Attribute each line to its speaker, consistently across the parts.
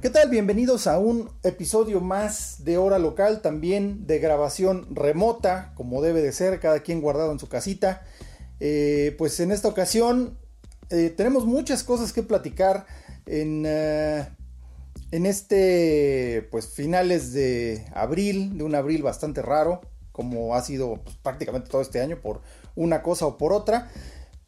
Speaker 1: ¿Qué tal? Bienvenidos a un episodio más de Hora Local, también de grabación remota, como debe de ser, cada quien guardado en su casita. Eh, pues en esta ocasión eh, tenemos muchas cosas que platicar en, eh, en este, pues finales de abril, de un abril bastante raro, como ha sido pues, prácticamente todo este año por una cosa o por otra.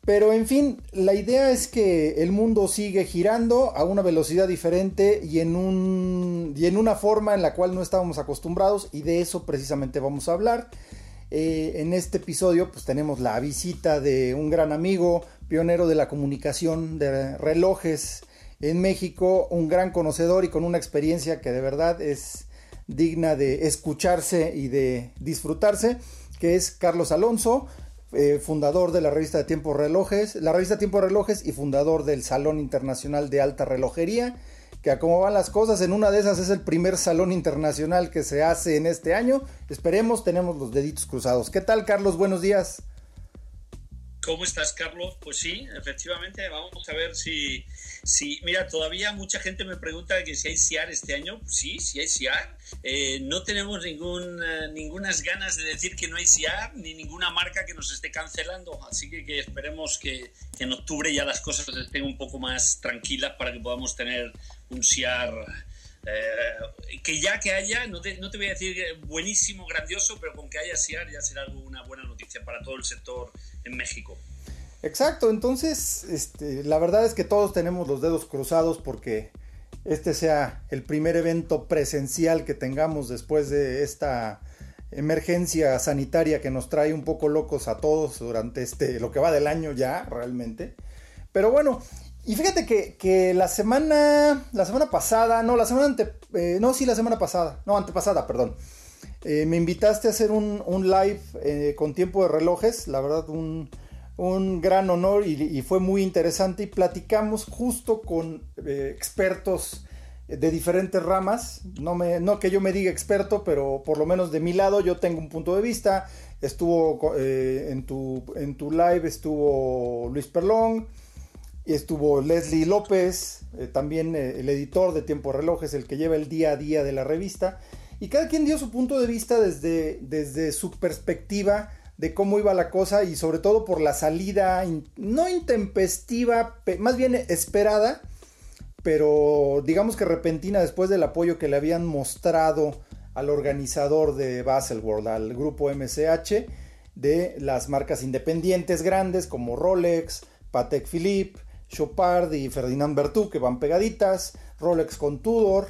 Speaker 1: Pero en fin, la idea es que el mundo sigue girando a una velocidad diferente y en, un, y en una forma en la cual no estábamos acostumbrados y de eso precisamente vamos a hablar. Eh, en este episodio pues tenemos la visita de un gran amigo, pionero de la comunicación de relojes en México, un gran conocedor y con una experiencia que de verdad es digna de escucharse y de disfrutarse, que es Carlos Alonso. Eh, fundador de la revista de Tiempo Relojes, la revista Tiempo Relojes y fundador del Salón Internacional de Alta Relojería, que a van las cosas, en una de esas es el primer salón internacional que se hace en este año. Esperemos, tenemos los deditos cruzados. ¿Qué tal, Carlos? Buenos días.
Speaker 2: ¿Cómo estás, Carlos? Pues sí, efectivamente, vamos a ver si, si... Mira, todavía mucha gente me pregunta que si hay SIAR este año. Sí, sí hay SIAR. Eh, no tenemos ningún, eh, ningunas ganas de decir que no hay SIAR, ni ninguna marca que nos esté cancelando. Así que, que esperemos que, que, en octubre ya las cosas estén un poco más tranquilas para que podamos tener un SIAR... Eh, que ya que haya, no te, no te voy a decir buenísimo, grandioso, pero con que haya SIAR ya será una buena noticia para todo el sector en México.
Speaker 1: Exacto, entonces este, la verdad es que todos tenemos los dedos cruzados porque este sea el primer evento presencial que tengamos después de esta emergencia sanitaria que nos trae un poco locos a todos durante este lo que va del año ya realmente. Pero bueno, y fíjate que, que la semana la semana pasada, no, la semana ante, eh, no, sí, la semana pasada, no, antepasada, perdón. Eh, me invitaste a hacer un, live eh, con tiempo de relojes, la verdad un, gran honor y, fue muy interesante y platicamos justo con eh, expertos de diferentes ramas, no, me, que yo me diga experto, pero por lo menos de mi lado yo tengo un punto de vista, estuvo en, tu, en tu live estuvo Luis Perlón, estuvo Leslie López, también el editor de Tiempo de Relojes, el que lleva el día a día de la revista, y cada quien dio su punto de vista desde, desde su perspectiva de cómo iba la cosa y sobre todo por la salida no intempestiva, más bien esperada, pero digamos que repentina después del apoyo que le habían mostrado al organizador de Baselworld, al grupo MCH, de las marcas independientes grandes como Rolex, Patek Philippe, Chopard y Ferdinand Berthoud que van pegaditas, Rolex con Tudor,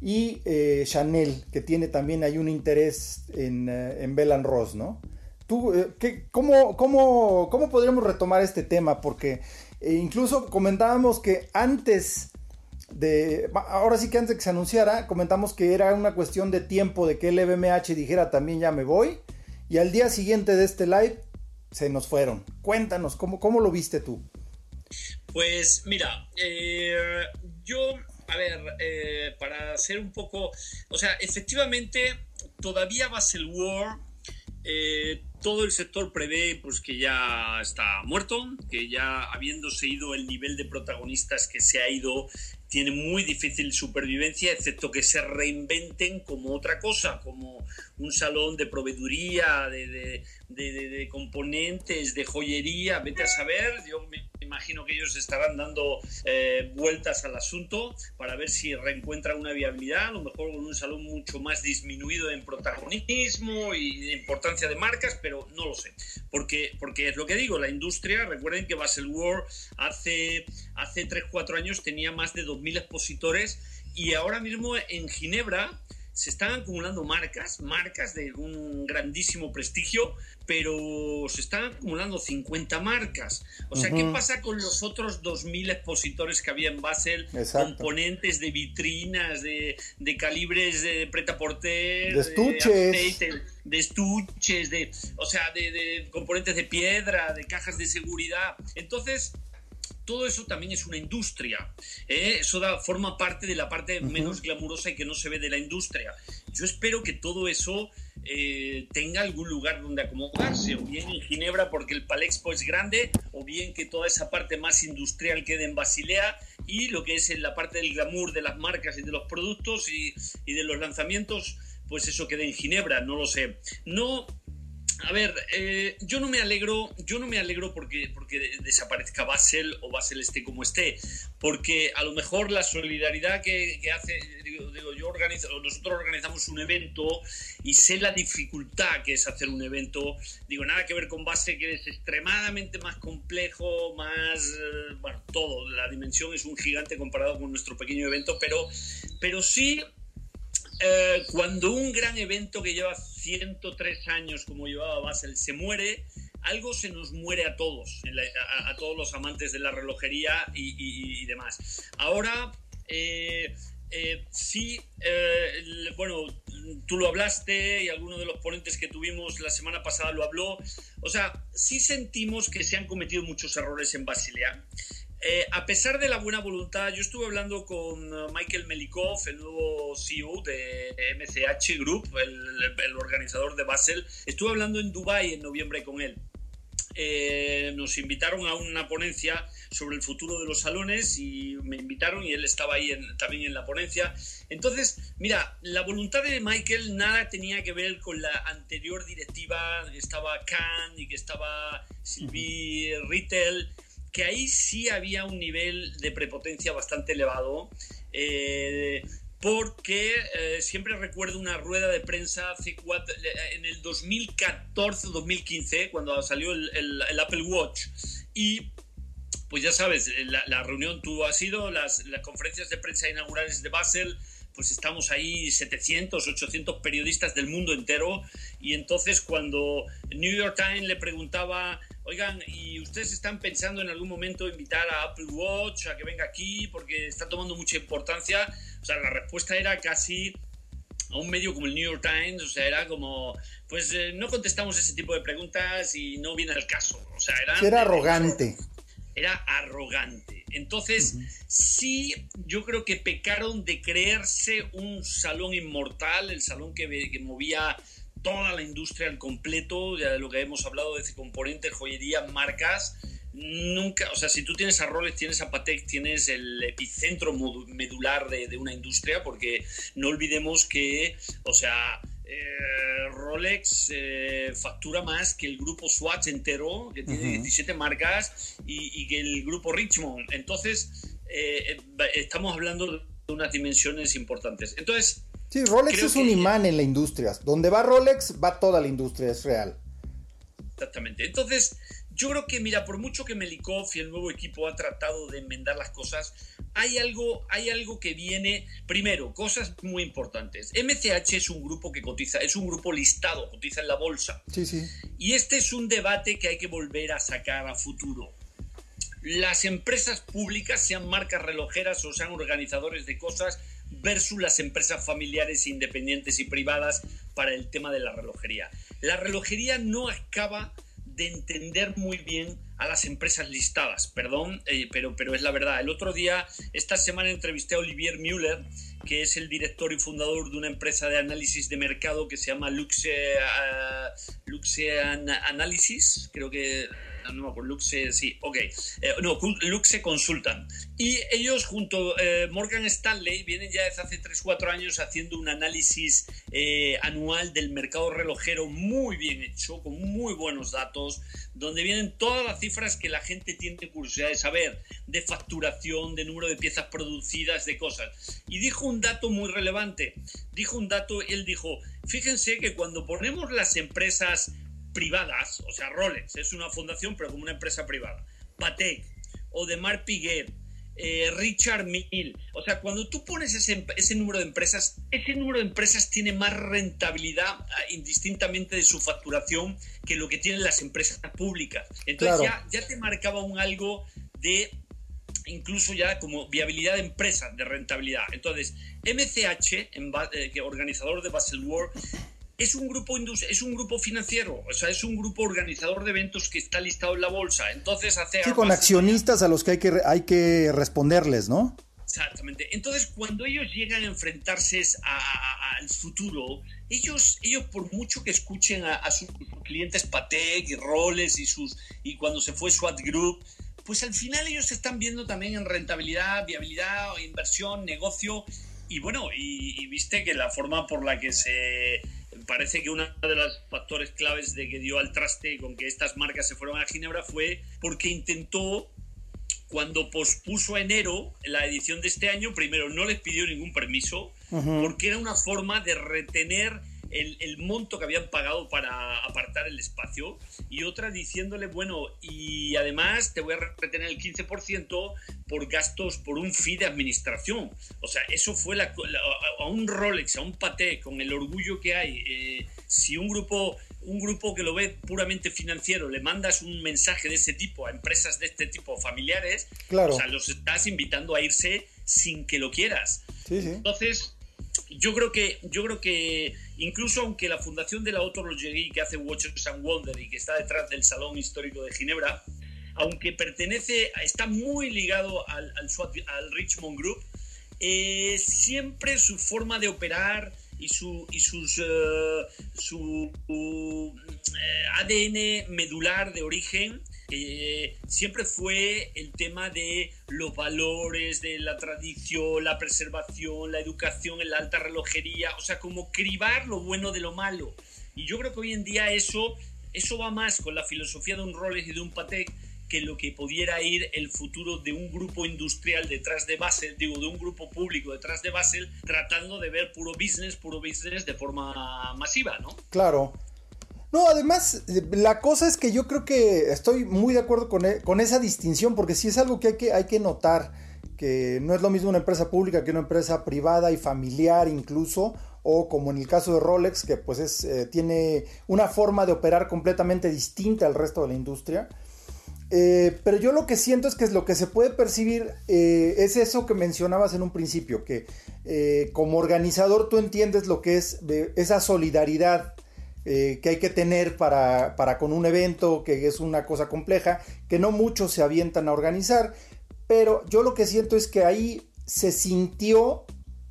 Speaker 1: y eh, Chanel, que tiene también hay un interés en, eh, en Bell Ross, ¿no? ¿Tú, eh, ¿qué, cómo, cómo, cómo, podríamos retomar este tema? Porque eh, incluso comentábamos que antes de, ahora sí que antes que se anunciara, comentamos que era una cuestión de tiempo de que el LVMH dijera también ya me voy, y al día siguiente de este live se nos fueron. Cuéntanos, ¿cómo, cómo lo viste tú?
Speaker 2: Pues mira, yo a ver, eh, para ser un poco, o sea, efectivamente, todavía Baselworld, eh, todo el sector prevé pues que ya está muerto, que ya habiéndose ido el nivel de protagonistas que se ha ido, tiene muy difícil supervivencia, excepto que se reinventen como otra cosa, como un salón de proveeduría, de, de, de, de componentes, de joyería, vete a saber, yo me imagino que ellos estarán dando eh, vueltas al asunto para ver si reencuentran una viabilidad, a lo mejor con un salón mucho más disminuido en protagonismo y importancia de marcas, pero no lo sé. Porque, porque es lo que digo, la industria, recuerden que Baselworld hace, hace 3-4 años tenía más de 2.000 expositores y ahora mismo en Ginebra se están acumulando marcas, marcas de un grandísimo prestigio, pero se están acumulando 50 marcas. O sea, ¿qué pasa con los otros 2.000 expositores que había en Basel? Componentes de vitrinas, de, calibres de preta porter,
Speaker 1: de estuches.
Speaker 2: De, estuches, de, o sea, de, de componentes de piedra, de cajas de seguridad. Entonces, todo eso también es una industria. ¿eh? Eso da, forma parte de la parte menos glamurosa y que no se ve de la industria. Yo espero que todo eso eh, tenga algún lugar donde acomodarse, o bien en Ginebra porque el Palexpo es grande, o bien que toda esa parte más industrial quede en Basilea y lo que es en la parte del glamour de las marcas y de los productos y, y de los lanzamientos, pues eso quede en Ginebra, no lo sé. No a ver, eh, yo no me alegro, yo no me alegro porque, porque desaparezca Basel o Basel esté como esté, porque a lo mejor la solidaridad que, hace, digo, yo organizo, nosotros organizamos un evento y sé la dificultad que es hacer un evento, digo, nada que ver con Basel que es extremadamente más complejo, más, eh, bueno, todo, la dimensión es un gigante comparado con nuestro pequeño evento, pero, pero sí eh, cuando un gran evento que lleva 103 años como llevaba Basel se muere, algo se nos muere a todos, a, todos los amantes de la relojería y, demás. Ahora, eh, eh, sí, bueno, tú lo hablaste y alguno de los ponentes que tuvimos la semana pasada lo habló. O sea, sí sentimos que se han cometido muchos errores en Basilea. Eh, a pesar de la buena voluntad, yo estuve hablando con uh, Michael Melikov, el nuevo CEO de MCH Group, el, organizador de Basel. Estuve hablando en Dubai en noviembre con él. Eh, nos invitaron a una ponencia sobre el futuro de los salones y me invitaron y él estaba ahí también en la ponencia. Entonces, mira, la voluntad de Michael nada tenía que ver con la anterior directiva, que estaba Khan y que estaba Sylvie Rittel que ahí sí había un nivel de prepotencia bastante elevado. Eh, porque eh, siempre recuerdo una rueda de prensa cuatro, en el 2014-2015, cuando salió el, Apple Watch, y pues ya sabes, la, reunión tuvo ha sido las, las, conferencias de prensa inaugurales de Basel, pues estamos ahí 700, 800 periodistas del mundo entero, y entonces cuando New York Times le preguntaba oigan, ¿y ustedes están pensando en algún momento invitar a Apple Watch a que venga aquí porque está tomando mucha importancia? O sea, la respuesta era casi a un medio como el New York Times, o sea, era como, pues eh, no contestamos ese tipo de preguntas y no viene al caso. O sea, era...
Speaker 1: Era arrogante.
Speaker 2: Era arrogante. Entonces, sí, yo creo que pecaron de creerse un salón inmortal, el salón que, que movía toda la industria al completo, ya de lo que hemos hablado de ese componente, joyería, marcas. Nunca, o sea, si tú tienes a Rolex, tienes a Patek, tienes el epicentro medular de, una industria, porque no olvidemos que, o sea, eh, Rolex eh, factura más que el grupo Swatch entero, que tiene 17 marcas, y, que el grupo Richmond. Entonces, eh, estamos hablando de unas dimensiones importantes. Entonces,
Speaker 1: Sí, Rolex es un imán en la industria. Donde va Rolex, va toda la industria, es real.
Speaker 2: Exactamente. Entonces, yo creo que, mira, por mucho que Melikov y el nuevo equipo ha tratado de enmendar las cosas, hay algo, hay algo que viene. Primero, cosas muy importantes. MCH es un grupo que cotiza, es un grupo listado, cotiza en la bolsa.
Speaker 1: Sí, sí.
Speaker 2: Y este es un debate que hay que volver a sacar a futuro. Las empresas públicas, sean marcas relojeras o sean organizadores de cosas, versus las empresas familiares independientes y privadas para el tema de la relojería. La relojería no acaba de entender muy bien a las empresas listadas, perdón, eh, pero, pero es la verdad. El otro día, esta semana entrevisté a Olivier Müller, que es el director y fundador de una empresa de análisis de mercado que se llama Luxe, uh, Luxe Analysis, creo que no me Luxe, sí, ok, eh, no, Luxe Consultan. Y ellos junto a eh, Morgan Stanley vienen ya desde hace 3-4 años haciendo un análisis eh, anual del mercado relojero muy bien hecho, con muy buenos datos, donde vienen todas las cifras que la gente tiene curiosidad de saber, de facturación, de número de piezas producidas, de cosas. Y dijo un dato muy relevante, dijo un dato, él dijo, fíjense que cuando ponemos las empresas privadas, o sea, Rolex es una fundación, pero como una empresa privada, Patek, Audemars Piguet, eh, Richard Mill. O sea, cuando tú pones ese, ese, número de empresas, ese número de empresas tiene más rentabilidad ah, indistintamente de su facturación que lo que tienen las empresas públicas. Entonces ya, ya te marcaba un algo de incluso ya como viabilidad de empresa, de rentabilidad. Entonces, MCH, eh, organizador de Basel World, es un grupo es un grupo financiero, o sea, es un grupo organizador de eventos que está listado en la bolsa. Entonces hace
Speaker 1: Sí, con accionistas a los que hay que hay que responderles, ¿no?
Speaker 2: Exactamente. Entonces, cuando ellos llegan a enfrentarse al futuro, ellos, ellos por mucho que escuchen a, sus clientes Patek y Roles y sus y cuando se fue SWAT Group, pues al final ellos se están viendo también en rentabilidad, viabilidad, inversión, negocio y bueno, y, viste que la forma por la que se parece que uno de los factores claves de que dio al traste con que estas marcas se fueron a Ginebra fue porque intentó cuando pospuso a enero la edición de este año, primero no les pidió ningún permiso, porque era una forma de retener el, monto que habían pagado para apartar el espacio y otra diciéndole, bueno, y además te voy a retener el 15% por gastos, por un fee de administración. O sea, eso fue la, a un Rolex, a un Patek, con el orgullo que hay. Eh, si un grupo, un grupo que lo ve puramente financiero le mandas un mensaje de ese tipo a empresas de este tipo familiares,
Speaker 1: claro.
Speaker 2: o sea, los estás invitando a irse sin que lo quieras.
Speaker 1: Sí, sí.
Speaker 2: Entonces, yo creo que yo creo que incluso aunque la fundación de la Autologerie que hace Watchers and Wonder y que está detrás del Salón Histórico de Ginebra, aunque pertenece, está muy ligado al, al, Richmond Group, eh, siempre su forma de operar y su, y sus, eh, su eh, ADN medular de origen eh, siempre fue el tema de los valores, de la tradición, la preservación, la educación en la alta relojería, o sea, como cribar lo bueno de lo malo. Y yo creo que hoy en día eso, eso va más con la filosofía de un Rolex y de un Patek que lo que pudiera ir el futuro de un grupo industrial detrás de Basel, digo, de un grupo público detrás de Basel, tratando de ver puro business, puro business de forma masiva, ¿no?
Speaker 1: Claro. No, además, la cosa es que yo creo que estoy muy de acuerdo con, e, con esa distinción, porque sí es algo que hay, que hay que notar, que no es lo mismo una empresa pública que una empresa privada y familiar incluso, o como en el caso de Rolex, que pues es, eh, tiene una forma de operar completamente distinta al resto de la industria. Eh, pero yo lo que siento es que lo que se puede percibir eh, es eso que mencionabas en un principio, que como organizador tú entiendes lo que es esa solidaridad eh, que hay que tener para, con un evento que es una cosa compleja, que no muchos se avientan a organizar, pero yo lo que siento es que ahí se sintió,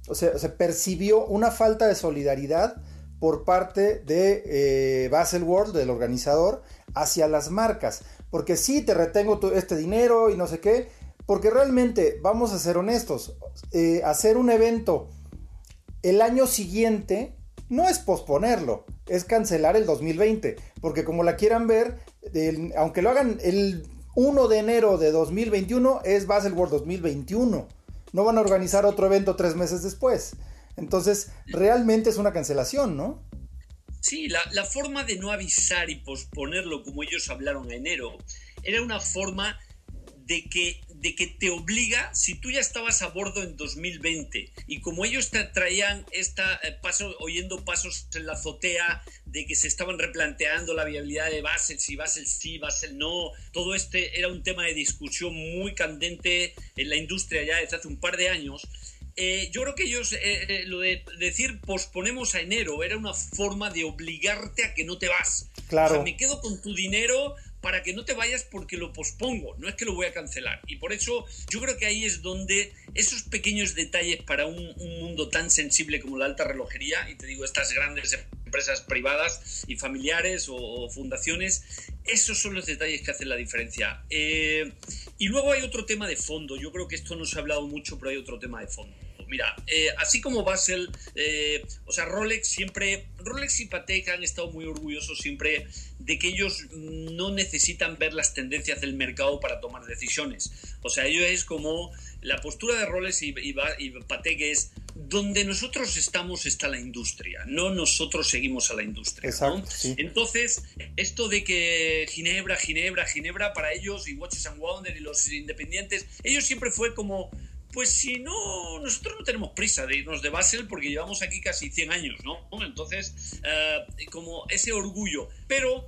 Speaker 1: o sea, se percibió una falta de solidaridad por parte de eh, World, del organizador, hacia las marcas. Porque sí, te retengo este dinero y no sé qué, porque realmente, vamos a ser honestos, eh, hacer un evento el año siguiente no es posponerlo, es cancelar el 2020, porque como la quieran ver, aunque lo hagan el 1 de enero de 2021, es Baselworld 2021. No van a organizar otro evento tres meses después. Entonces, realmente es una cancelación, ¿no?
Speaker 2: Sí, la, forma de no avisar y posponerlo como ellos hablaron en enero era una forma de que, de que te obliga, si tú ya estabas a bordo en 2020 y como ellos te traían esta, eh, paso, oyendo pasos en la azotea de que se estaban replanteando la viabilidad de Basel, si Basel sí, Basel no, todo este era un tema de discusión muy candente en la industria ya desde hace un par de años. Eh, yo creo que ellos, eh, lo de decir posponemos a enero, era una forma de obligarte a que no te vas.
Speaker 1: Claro.
Speaker 2: O sea, me quedo con tu dinero para que no te vayas porque lo pospongo, no es que lo voy a cancelar. Y por eso yo creo que ahí es donde esos pequeños detalles para un, mundo tan sensible como la alta relojería, y te digo, estas grandes empresas privadas y familiares o, fundaciones, esos son los detalles que hacen la diferencia. Eh, y luego hay otro tema de fondo, yo creo que esto no se ha hablado mucho, pero hay otro tema de fondo. Mira, eh, así como Basel, eh, o sea, Rolex siempre, Rolex y Patek han estado muy orgullosos siempre de que ellos no necesitan ver las tendencias del mercado para tomar decisiones. O sea, ellos es como la postura de Rolex y, y, Patek es donde nosotros estamos está la industria, no nosotros seguimos a la industria. Entonces, esto de que Ginebra, Ginebra, Ginebra, para ellos, y Watches and Wonder y los independientes, ellos siempre fue como, pues si no, nosotros no tenemos prisa de irnos de Basel porque llevamos aquí casi 100 años, ¿no? Entonces, eh, como ese orgullo. Pero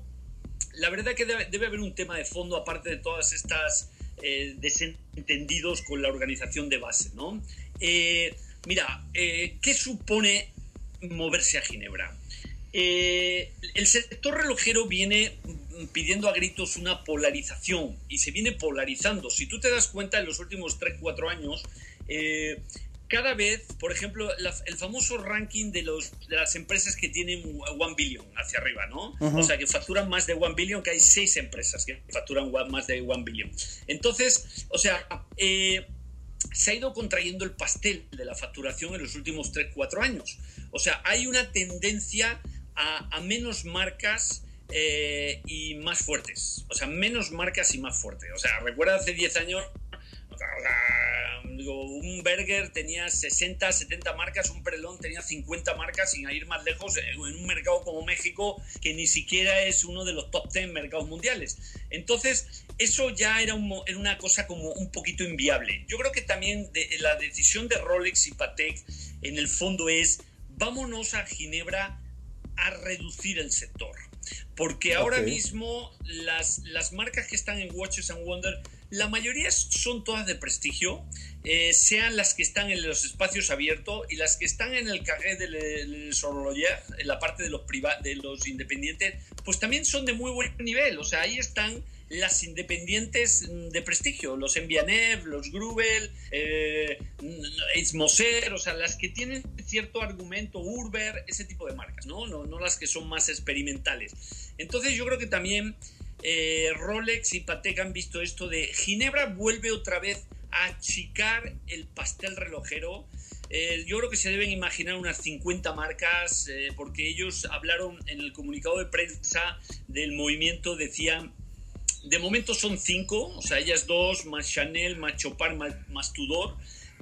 Speaker 2: la verdad que debe, haber un tema de fondo aparte de todas estas eh, desentendidos con la organización de base, ¿no? Eh, Mira, ¿qué supone moverse a Ginebra? El sector relojero viene pidiendo a gritos una polarización y se viene polarizando. Si tú te das cuenta en los últimos 3-4 años, eh, cada vez, por ejemplo, el famoso ranking de, los, de las empresas que tienen 1 billion hacia arriba, ¿no? O sea, que facturan más de 1 billion, que hay 6 empresas que facturan más de 1 billion. Entonces, o sea, se ha ido contrayendo el pastel de la facturación en los últimos 3-4 años. O sea, hay una tendencia a, menos marcas eh, y más fuertes. O sea, menos marcas y más fuertes. O sea, recuerda hace 10 años un burger tenía 60, 70 marcas, un prelón tenía 50 marcas, sin ir más lejos, en un mercado como México, que ni siquiera es uno de los top 10 mercados mundiales. Entonces, eso ya era, una cosa como un poquito inviable. Yo creo que también la decisión de Rolex y Patek, en el fondo, es vámonos a Ginebra a reducir el sector. Porque ahora mismo las, las marcas que están en Watches and Wonder la mayoría son todas de prestigio, eh, sean las que están en los espacios abiertos y las que están en el carré del Soroloyer, en la parte de los, de los independientes, pues también son de muy buen nivel. O sea, ahí están las independientes de prestigio, los Envianev, los Grubel, eh, o sea, las que tienen cierto argumento, Urber, ese tipo de marcas, ¿no? No, no las que son más experimentales. Entonces yo creo que también eh, Rolex y Patek han visto esto de Ginebra vuelve otra vez a achicar el pastel relojero. Eh, yo creo que se deben imaginar unas 50 marcas, eh, porque ellos hablaron en el comunicado de prensa del movimiento, decían, de momento son cinco, o sea, ellas dos, más Chanel, más Chopard, más Tudor,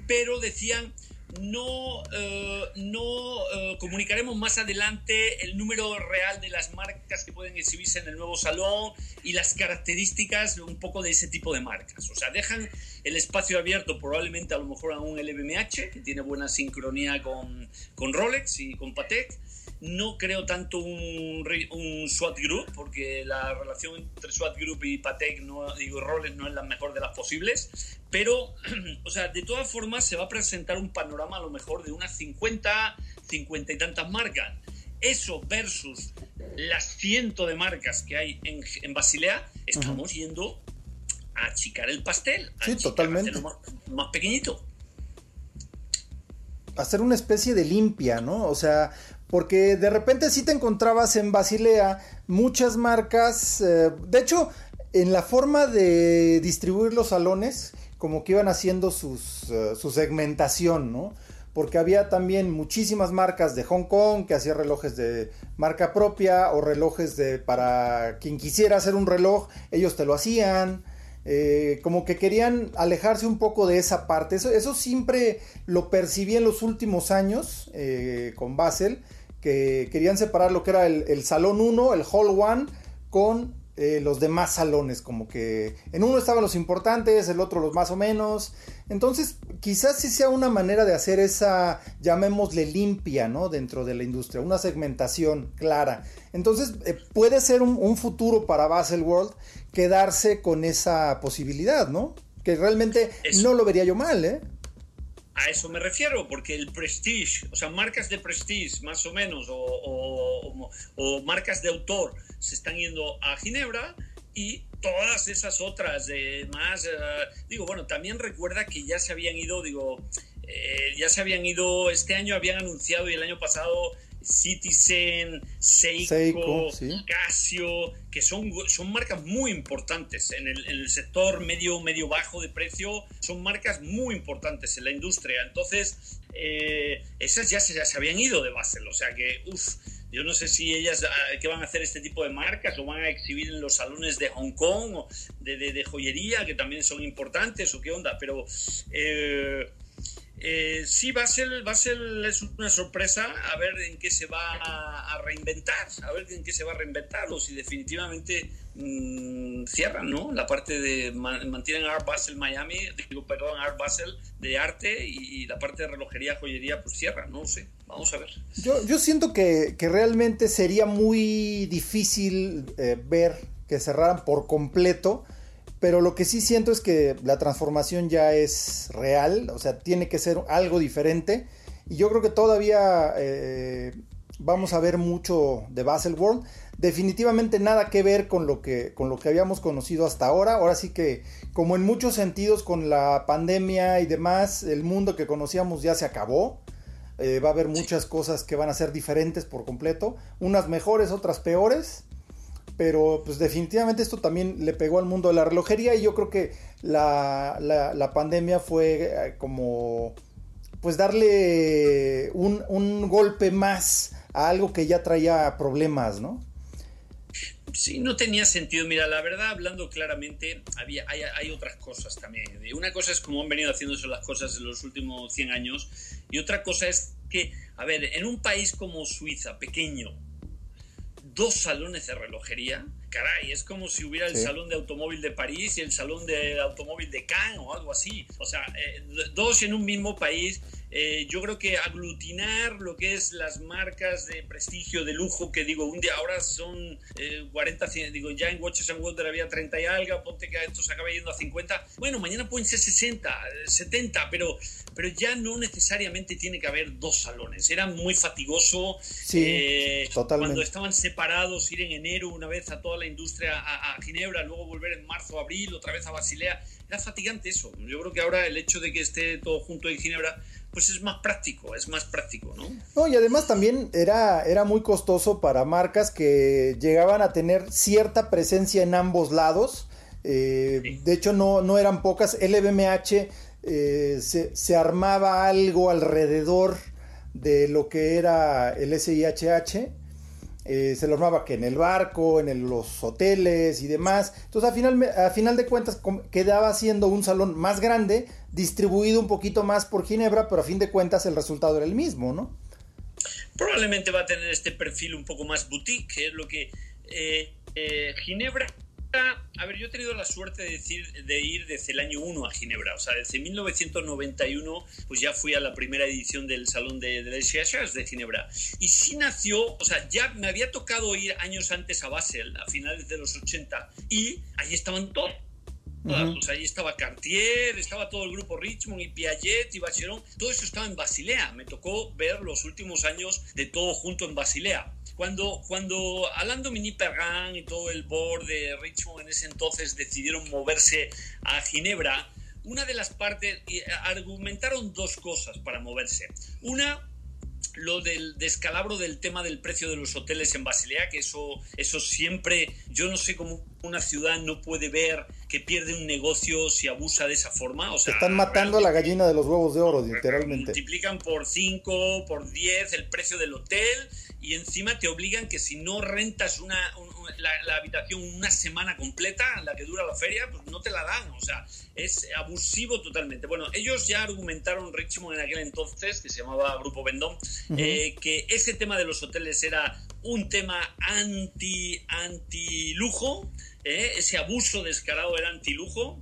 Speaker 2: pero decían no, eh, no eh, comunicaremos más adelante el número real de las marcas que pueden exhibirse en el nuevo salón y las características un poco de ese tipo de marcas. O sea, dejan el espacio abierto probablemente a lo mejor a un LVMH, que tiene buena sincronía con, con Rolex y con Patek, no creo tanto un, un SWAT Group, porque la relación entre SWAT Group y Patek, no, digo, Rolex no es la mejor de las posibles, pero, o sea, de todas formas se va a presentar un panorama a lo mejor de unas 50, 50 y tantas marcas. Eso versus las ciento de marcas que hay en, en Basilea, estamos yendo a achicar el pastel.
Speaker 1: sí, totalmente.
Speaker 2: más, más pequeñito
Speaker 1: hacer una especie de limpia, ¿no? O sea, porque de repente sí te encontrabas en Basilea muchas marcas, eh, de hecho, en la forma de distribuir los salones, como que iban haciendo sus, eh, su segmentación, ¿no? Porque había también muchísimas marcas de Hong Kong que hacían relojes de marca propia o relojes de para quien quisiera hacer un reloj, ellos te lo hacían. Eh, como que querían alejarse un poco de esa parte. Eso, siempre lo percibí en los últimos años con Basel que querían separar lo que era el, salón 1, el hall 1, con eh, los demás salones, como que en uno estaban los importantes, el otro los más o menos. Entonces, quizás sí sea una manera de hacer esa, llamémosle limpia, ¿no? Dentro de la industria, una segmentación clara. Entonces, eh, puede ser un, futuro para Basel World quedarse con esa posibilidad, ¿no? Que realmente no lo vería yo mal, ¿eh?
Speaker 2: A eso me refiero, porque el prestige, o sea, marcas de prestige más o menos, o, marcas de autor se están yendo a Ginebra y todas esas otras más, eh, digo, bueno, también recuerda que ya se habían ido, digo, eh, ya se habían ido, este año habían anunciado y el año pasado Citizen, Seiko, Casio, que son, son marcas muy importantes en el, sector medio, medio bajo de precio, son marcas muy importantes en la industria. Entonces, eh, esas ya se, ya se habían ido de Basel, o sea que, uff, yo no sé si ellas ah, que van a hacer este tipo de marcas, lo van a exhibir en los salones de Hong Kong o de, de, joyería, que también son importantes, o qué onda, pero... Eh, Eh, sí, Basel, Basel es una sorpresa, a ver en qué se va a, reinventar, a ver en qué se va a reinventar, o si definitivamente mm, cierran, ¿no? La parte de, mantienen Art Basel Miami, digo, perdón, Art Basel de arte y, la parte de relojería, joyería, pues cierran, no sé, vamos a ver.
Speaker 1: Yo, yo siento que, que realmente sería muy difícil eh, ver que cerraran por completo pero lo que sí siento es que la transformación ya es real, o sea, tiene que ser algo diferente. Y yo creo que todavía eh, vamos a ver mucho de Baselworld. Definitivamente nada que ver con lo que, con lo que habíamos conocido hasta ahora. Ahora sí que, como en muchos sentidos con la pandemia y demás, el mundo que conocíamos ya se acabó. Eh, va a haber muchas cosas que van a ser diferentes por completo. Unas mejores, otras peores pero pues definitivamente esto también le pegó al mundo de la relojería y yo creo que la, la, pandemia fue eh, como pues darle un, un, golpe más a algo que ya traía problemas, ¿no?
Speaker 2: Sí, no tenía sentido. Mira, la verdad, hablando claramente, había, hay, hay otras cosas también. Una cosa es cómo han venido haciéndose las cosas en los últimos 100 años y otra cosa es que, a ver, en un país como Suiza, pequeño, dos salones de relojería. Caray, es como si hubiera el salón de automóvil de París y el salón de automóvil de Cannes o algo así. O sea, eh, dos en un mismo país eh, yo creo que aglutinar lo que es las marcas de prestigio, de lujo, que digo, un día ahora son 40, eh, digo, ya en Watches and Wonder había 30 y algo, ponte que esto se acabe yendo a 50, bueno, mañana pueden ser 60, 70, pero, pero ya no necesariamente tiene que haber dos salones. Era muy fatigoso
Speaker 1: sí, eh,
Speaker 2: cuando estaban separados, ir en enero una vez a toda la industria a, a Ginebra, luego volver en marzo, abril, otra vez a Basilea. Era fatigante eso. Yo creo que ahora el hecho de que esté todo junto en Ginebra pues es más práctico, es más práctico, ¿no?
Speaker 1: No, y además también era, era muy costoso para marcas que llegaban a tener cierta presencia en ambos lados. Eh, de hecho, no, no eran pocas. LVMH eh, se, se, armaba algo alrededor de lo que era el SIHH. Eh, se lo armaba que en el barco, en los hoteles y demás. Entonces, a final, a final de cuentas, quedaba siendo un salón más grande, distribuido un poquito más por Ginebra, pero a fin de cuentas el resultado era el mismo, ¿no?
Speaker 2: Probablemente va a tener este perfil un poco más boutique, que es lo que eh, eh, Ginebra a ver, yo he tenido la suerte de, decir, de ir desde el año 1 a Ginebra, o sea, desde 1991, pues ya fui a la primera edición del Salón de, de de Ginebra. Y sí nació, o sea, ya me había tocado ir años antes a Basel, a finales de los 80, y ahí estaban todos ahí estaba Cartier, estaba todo el grupo Richmond y Piaget y Bacheron, todo eso estaba en Basilea. Me tocó ver los últimos años de todo junto en Basilea. Cuando, cuando Alain Dominique Perrin y todo el board de Richmond en ese entonces decidieron moverse a Ginebra, una de las partes, eh, argumentaron dos cosas para moverse. Una, lo del descalabro del tema del precio de los hoteles en Basilea, que eso, eso siempre, yo no sé cómo una ciudad no puede ver que pierde un negocio si abusa de esa forma. O sea,
Speaker 1: Están matando a la gallina de los huevos de oro, literalmente.
Speaker 2: Multiplican por 5, por 10 el precio del hotel y encima te obligan que si no rentas una, la, habitación una semana completa, la que dura la feria, pues no te la dan. O sea, es abusivo totalmente. Bueno, ellos ya argumentaron Richmond en aquel entonces, que se llamaba Grupo Vendón, eh, que ese tema de los hoteles era un tema anti, anti lujo, eh, ese abuso descarado era anti lujo.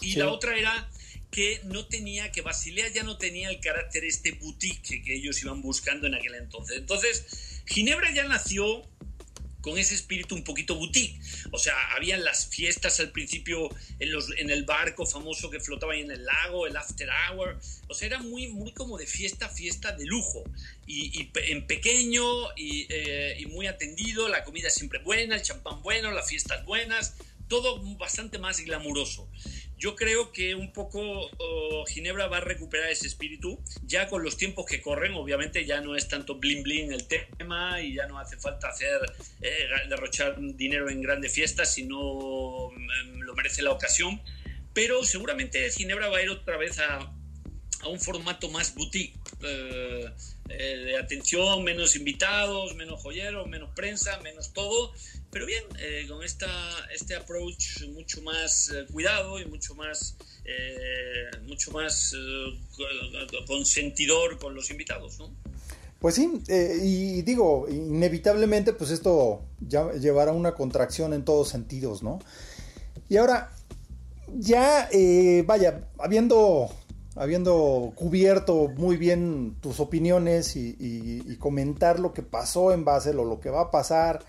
Speaker 2: Y la otra era que no tenía, que Basilea ya no tenía el carácter este boutique que ellos iban buscando en aquel entonces. Entonces, Ginebra ya nació con ese espíritu un poquito boutique. O sea, habían las fiestas al principio en, el barco famoso que flotaba ahí en el lago, el after hour. O sea, era muy, muy como de fiesta, fiesta de lujo. Y, en pequeño y, eh, y, muy atendido, la comida siempre buena, el champán bueno, las fiestas buenas, todo bastante más glamuroso. Yo creo que un poco oh, Ginebra va a recuperar ese espíritu, ya con los tiempos que corren, obviamente ya no es tanto bling bling el tema y ya no hace falta hacer eh, derrochar dinero en grandes fiestas si no mm, lo merece la ocasión, pero seguramente Ginebra va a ir otra vez a, un formato más boutique, eh, eh, de atención, menos invitados, menos joyeros, menos prensa, menos todo, pero bien, eh, con esta, este approach mucho más eh, cuidado y mucho más, eh, mucho más consentidor con los invitados, ¿no?
Speaker 1: Pues sí, y digo, inevitablemente, pues esto ya llevará una contracción en todos sentidos, ¿no? Y ahora, ya, vaya, habiendo, habiendo cubierto muy bien tus opiniones y, y, comentar lo que pasó en Basel o lo que va a pasar,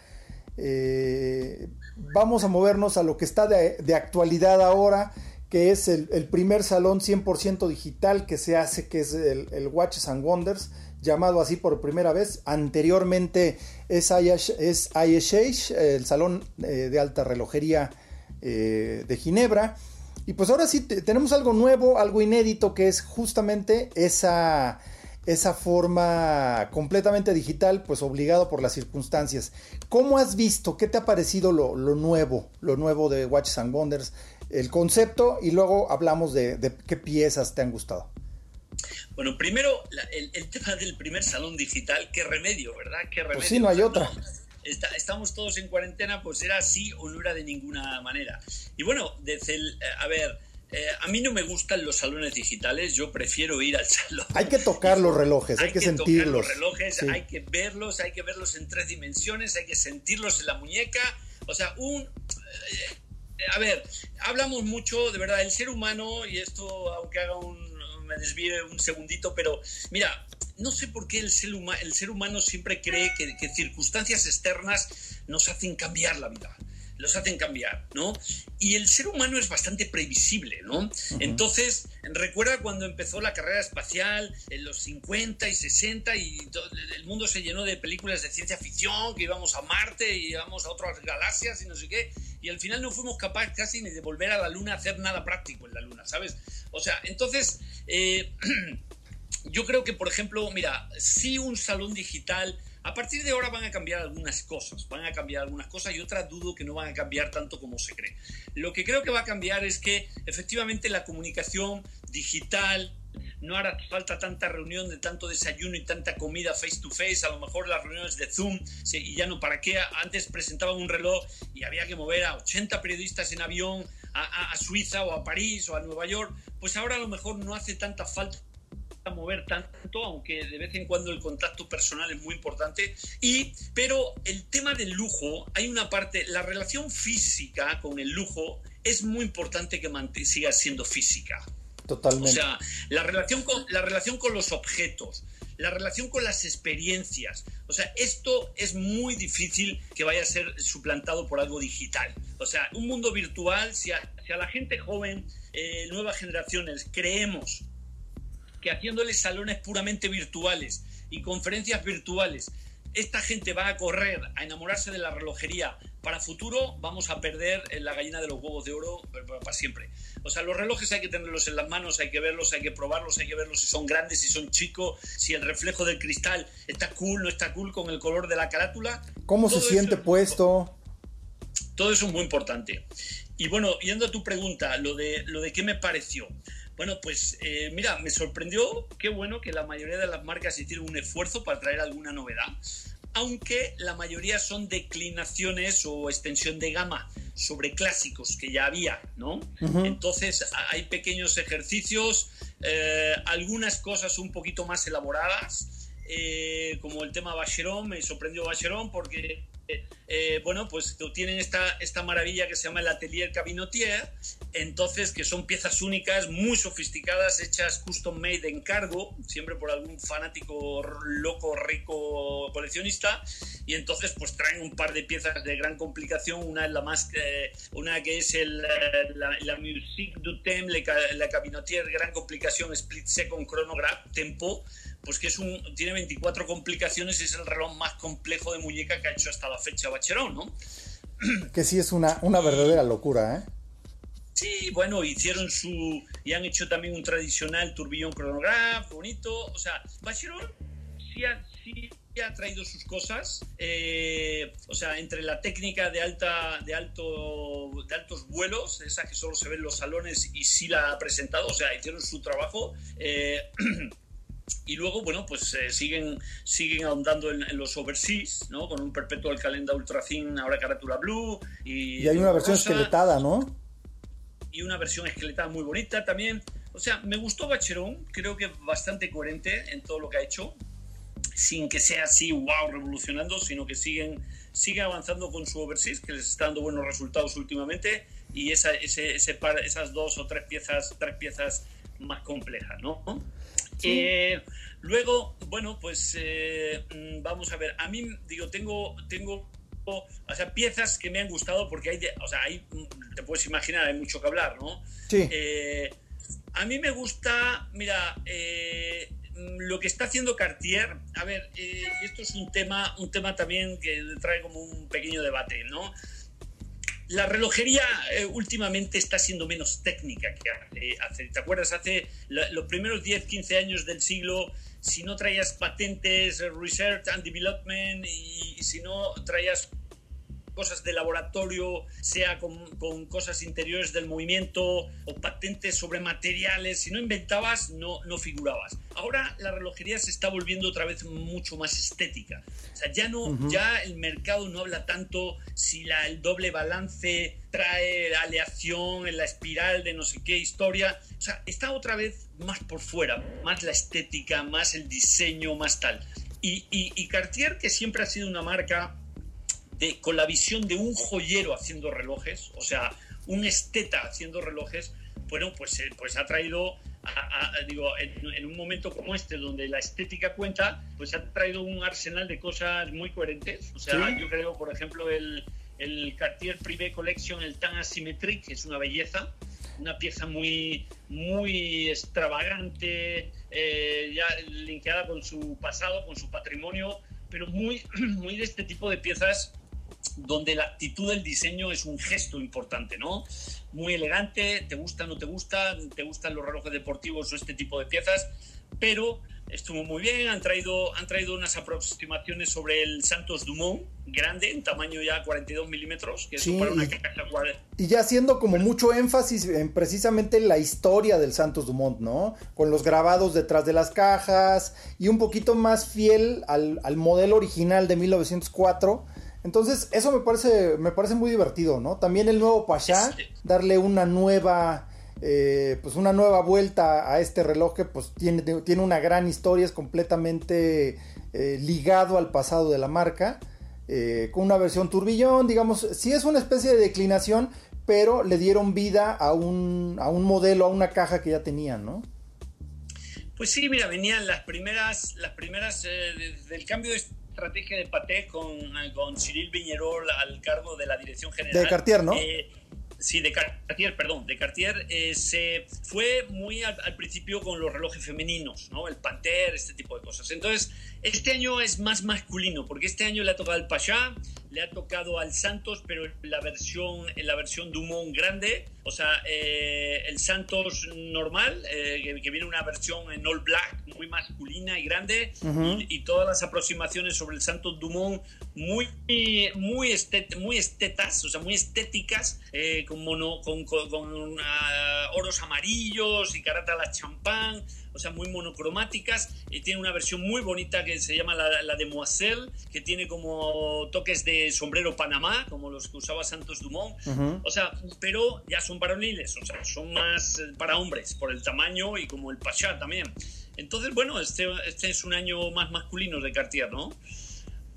Speaker 1: eh, vamos a movernos a lo que está de, actualidad ahora, que es el, primer salón 100% digital que se hace, que es el, Watches and Wonders, llamado así por primera vez. Anteriormente es, ISH, el salón eh, de alta relojería eh, de Ginebra. Y pues ahora sí tenemos algo nuevo, algo inédito, que es justamente esa esa forma completamente digital, pues obligado por las circunstancias. ¿Cómo has visto? ¿Qué te ha parecido lo, nuevo, lo nuevo de Watches and Wonders? El concepto y luego hablamos de, qué piezas te han gustado.
Speaker 2: Bueno, primero el, tema del primer salón digital, qué remedio, ¿verdad? Qué remedio.
Speaker 1: Pues sí, no hay otra.
Speaker 2: estamos todos en cuarentena, pues era así o no era de ninguna manera. Y bueno, desde el, a ver, eh, a mí no me gustan los salones digitales, yo prefiero ir al salón.
Speaker 1: Hay que tocar los relojes, hay, que, sentirlos.
Speaker 2: los relojes, hay que verlos, hay que verlos en tres dimensiones, hay que sentirlos en la muñeca. O sea, un... Eh, a ver, hablamos mucho, de verdad, el ser humano, y esto, aunque haga un... me desvíe un segundito, pero mira, no sé por qué el ser, el ser humano siempre cree que, que circunstancias externas nos hacen cambiar la vida los hacen cambiar, ¿no? Y el ser humano es bastante previsible, ¿no? Entonces, recuerda cuando empezó la carrera espacial en los 50 y 60 y el mundo se llenó de películas de ciencia ficción, que íbamos a Marte y íbamos a otras galaxias y no sé qué, y al final no fuimos capaces casi ni de volver a la Luna a hacer nada práctico en la Luna, ¿sabes? O sea, entonces... Eh, yo creo que, por ejemplo, mira, si un salón digital a partir de ahora van a cambiar algunas cosas, van a cambiar algunas cosas y otras dudo que no van a cambiar tanto como se cree. Lo que creo que va a cambiar es que efectivamente la comunicación digital, no hará falta tanta reunión de tanto desayuno y tanta comida face to face, a lo mejor las reuniones de Zoom, y ya no, ¿para qué? Antes presentaban un reloj y había que mover a 80 periodistas en avión a, a Suiza o a París o a Nueva York, pues ahora a lo mejor no hace tanta falta a mover tanto, aunque de vez en cuando el contacto personal es muy importante. Y, pero el tema del lujo, hay una parte, la relación física con el lujo es muy importante que siga siendo física.
Speaker 1: Totalmente.
Speaker 2: O sea, la relación con, la relación con los objetos, la relación con las experiencias. O sea, esto es muy difícil que vaya a ser suplantado por algo digital. O sea, un mundo virtual, si a, la gente joven, eh, nuevas generaciones, creemos que haciéndoles salones puramente virtuales y conferencias virtuales, esta gente va a correr a enamorarse de la relojería para futuro, vamos a perder la gallina de los huevos de oro para siempre. O sea, los relojes hay que tenerlos en las manos, hay que verlos, hay que probarlos, hay que verlos si son grandes, si son chicos, si el reflejo del cristal está cool, no está cool con el color de la carátula.
Speaker 1: ¿Cómo se siente puesto?
Speaker 2: Todo eso es muy importante. Y bueno, yendo a tu pregunta, lo de, lo de qué me pareció. Bueno, pues eh, mira, me sorprendió, qué bueno que la mayoría de las marcas hicieron un esfuerzo para traer alguna novedad, aunque la mayoría son declinaciones o extensión de gama sobre clásicos que ya había, ¿no? Entonces hay pequeños ejercicios, eh, algunas cosas un poquito más elaboradas, eh, como el tema Bacheron, me sorprendió Bacheron porque eh, bueno, pues tienen esta, esta maravilla que se llama el Atelier Cabinotier, entonces que son piezas únicas, muy sofisticadas, hechas custom made en cargo, siempre por algún fanático loco, rico coleccionista, y entonces pues traen un par de piezas de gran complicación, una es la más, eh, una que es el, la, la, Musique du Thème, la Cabinotier, gran complicación, split second chronograph, tempo, pues que es un, tiene 24 complicaciones y es el reloj más complejo de muñeca que ha hecho hasta la fecha Bacherón, ¿no?
Speaker 1: Que sí es una, una verdadera locura, ¿eh?
Speaker 2: Sí, bueno, hicieron su. y han hecho también un tradicional turbillón cronograph, bonito. O sea, Bacheron sí ha, sí ha traído sus cosas. Eh, o sea, entre la técnica de alta, de alto, de altos vuelos, esa que solo se ve en los salones, y sí la ha presentado. O sea, hicieron su trabajo. Eh, Y luego, bueno, pues eh, siguen, siguen ahondando en, los overseas, ¿no? Con un perpetual calenda ultra thin, ahora carátula blue. Y,
Speaker 1: y hay una versión esqueletada, ¿no?
Speaker 2: Y una versión esqueletada muy bonita también. O sea, me gustó Bacheron, creo que bastante coherente en todo lo que ha hecho, sin que sea así, wow, revolucionando, sino que siguen, siguen avanzando con su overseas, que les está dando buenos resultados últimamente, y esa, ese, ese esas dos o tres piezas, tres piezas más complejas, ¿no? Eh, luego, bueno, pues eh, mm, vamos a ver. A mí, digo, tengo, tengo o sea, piezas que me han gustado porque hay, o sea, hay, mm, te puedes imaginar, hay mucho que hablar, ¿no?
Speaker 1: Sí.
Speaker 2: Eh, a mí me gusta, mira, mm, lo que está haciendo Cartier, a ver, y esto es un tema, un tema también que trae como un pequeño debate, ¿no? La relojería eh, últimamente está siendo menos técnica que hace. ¿Te acuerdas? Hace los primeros 10, 15 años del siglo, si no traías patentes, research and development, y si no traías cosas de laboratorio, sea con, con, cosas interiores del movimiento o patentes sobre materiales. Si no inventabas, no, no figurabas. Ahora la relojería se está volviendo otra vez mucho más estética. O sea, ya, no, ya el mercado no habla tanto si la, el doble balance trae aleación en la espiral de no sé qué historia. O sea, está otra vez más por fuera, más la estética, más el diseño, más tal. Y, y, y Cartier, que siempre ha sido una marca con la visión de un joyero haciendo relojes, o sea, un esteta haciendo relojes, bueno, pues, eh, pues ha traído, digo, en, un momento como este, donde la estética cuenta, pues ha traído un arsenal de cosas muy coherentes. O sea, yo creo, por ejemplo, el, el Cartier Privé Collection, el Tan Asymmetric, es una belleza, una pieza muy, muy extravagante, eh, ya linkeada con su pasado, con su patrimonio, pero muy, muy de este tipo de piezas donde la actitud del diseño es un gesto importante, ¿no? Muy elegante, te gusta, no te gusta, te gustan los relojes deportivos o este tipo de piezas, pero estuvo muy bien, han traído, han traído unas aproximaciones sobre el Santos Dumont, grande, en tamaño ya 42 milímetros, que es para una caja
Speaker 1: Y ya haciendo como mucho énfasis en precisamente la historia del Santos Dumont, ¿no? Con los grabados detrás de las cajas y un poquito más fiel al, al modelo original de 1904 entonces, eso me parece, me parece muy divertido, ¿no? También el nuevo Pasha, darle una nueva, eh, pues una nueva vuelta a este reloj que pues tiene, tiene una gran historia, es completamente eh, ligado al pasado de la marca, eh, con una versión turbillón, digamos, sí es una especie de declinación, pero le dieron vida a un, a un modelo, a una caja que ya tenían, ¿no?
Speaker 2: Pues sí, mira, venían las primeras, las primeras del cambio de estrategia de Paté con, con Cyril Viñerol al cargo de la dirección general.
Speaker 1: De Cartier, ¿no?
Speaker 2: Eh, sí, de Cartier, perdón, de Cartier, eh, se fue muy al, principio con los relojes femeninos, ¿no? El Panther, este tipo de cosas. Entonces, este año es más masculino, porque este año le ha tocado al Pasha, le ha tocado al Santos, pero en la versión, la versión Dumont grande, o sea, eh, el Santos normal, eh, que, viene una versión en all black, muy masculina y grande, y, todas las aproximaciones sobre el Santos Dumont muy, muy, muy estetas, o sea, muy estéticas, eh, con, mono, con, con, ah, oros amarillos y carata la champán, o sea, muy monocromáticas. Y tiene una versión muy bonita que se llama la, la de Moiselle, que tiene como toques de sombrero Panamá, como los que usaba Santos Dumont. O sea, pero ya son varoniles, o sea, son más eh, para hombres, por el tamaño y como el Pachá también. Entonces, bueno, este, este es un año más masculino de Cartier, ¿no?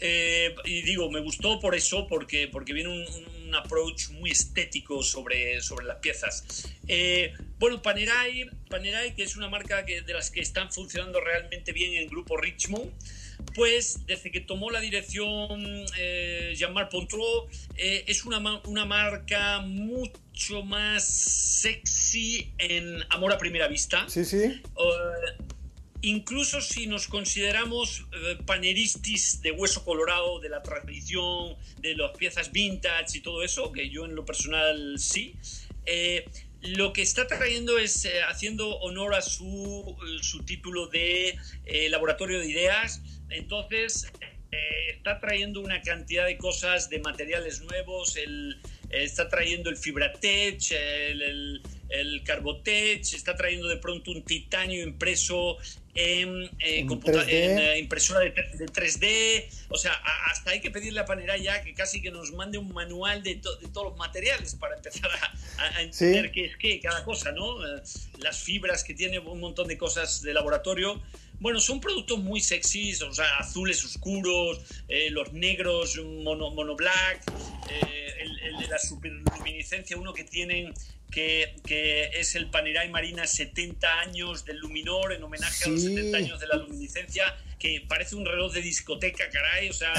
Speaker 2: Eh, y digo, me gustó por eso, porque, porque viene un, approach muy estético sobre, sobre las piezas. Eh, bueno, Panerai, Panerai, que es una marca que, de las que están funcionando realmente bien en el grupo Richmond, pues desde que tomó la dirección eh, Jean-Marc Pontrot, eh, es una, una marca mucho más sexy en Amor a Primera Vista.
Speaker 1: Sí, sí.
Speaker 2: Incluso si nos consideramos eh, paneristis de hueso colorado, de la tradición, de las piezas vintage y todo eso, que yo en lo personal sí, eh, lo que está trayendo es eh, haciendo honor a su, su título de laboratorio de ideas. Entonces, está trayendo una cantidad de cosas, de materiales nuevos, el, está trayendo el Fibratech, el el Carbotech, está trayendo de pronto un titanio impreso en, eh, en impresora de, 3D. O sea, hasta hay que pedirle a Panera ya que casi que nos mande un manual de, de todos los materiales para empezar a, entender qué es qué, cada cosa, ¿no? Las fibras que tiene un montón de cosas de laboratorio. Bueno, son productos muy sexys, o sea, azules oscuros, eh, los negros mono, mono black, eh, el, de la superluminiscencia, uno que tienen que, que, es el Panerai Marina 70 años del Luminor en homenaje a los 70 años de la luminiscencia que parece un reloj de discoteca, caray, o sea,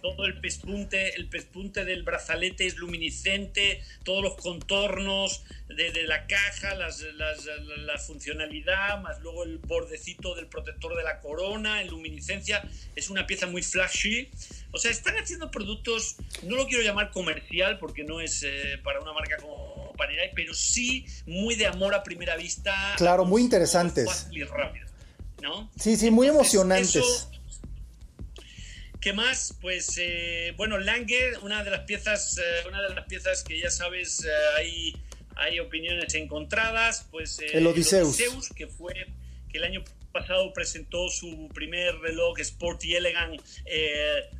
Speaker 2: todo, el pespunte, el pespunte del brazalete es luminiscente, todos los contornos de, la caja, las, la funcionalidad, más luego el bordecito del protector de la corona en luminiscencia, es una pieza muy flashy. O sea, están haciendo productos, no lo quiero llamar comercial porque no es eh, para una marca como Panerai, pero sí muy de amor a primera vista.
Speaker 1: Claro, muy interesantes.
Speaker 2: y rápido.
Speaker 1: Sí, sí, muy emocionantes.
Speaker 2: ¿Qué más? Pues eh, bueno, Lange, una de las piezas, eh, una de las piezas que ya sabes, eh, hay, hay opiniones encontradas, pues
Speaker 1: el Odiseus.
Speaker 2: que fue que el año pasado presentó su primer reloj Sporty Elegant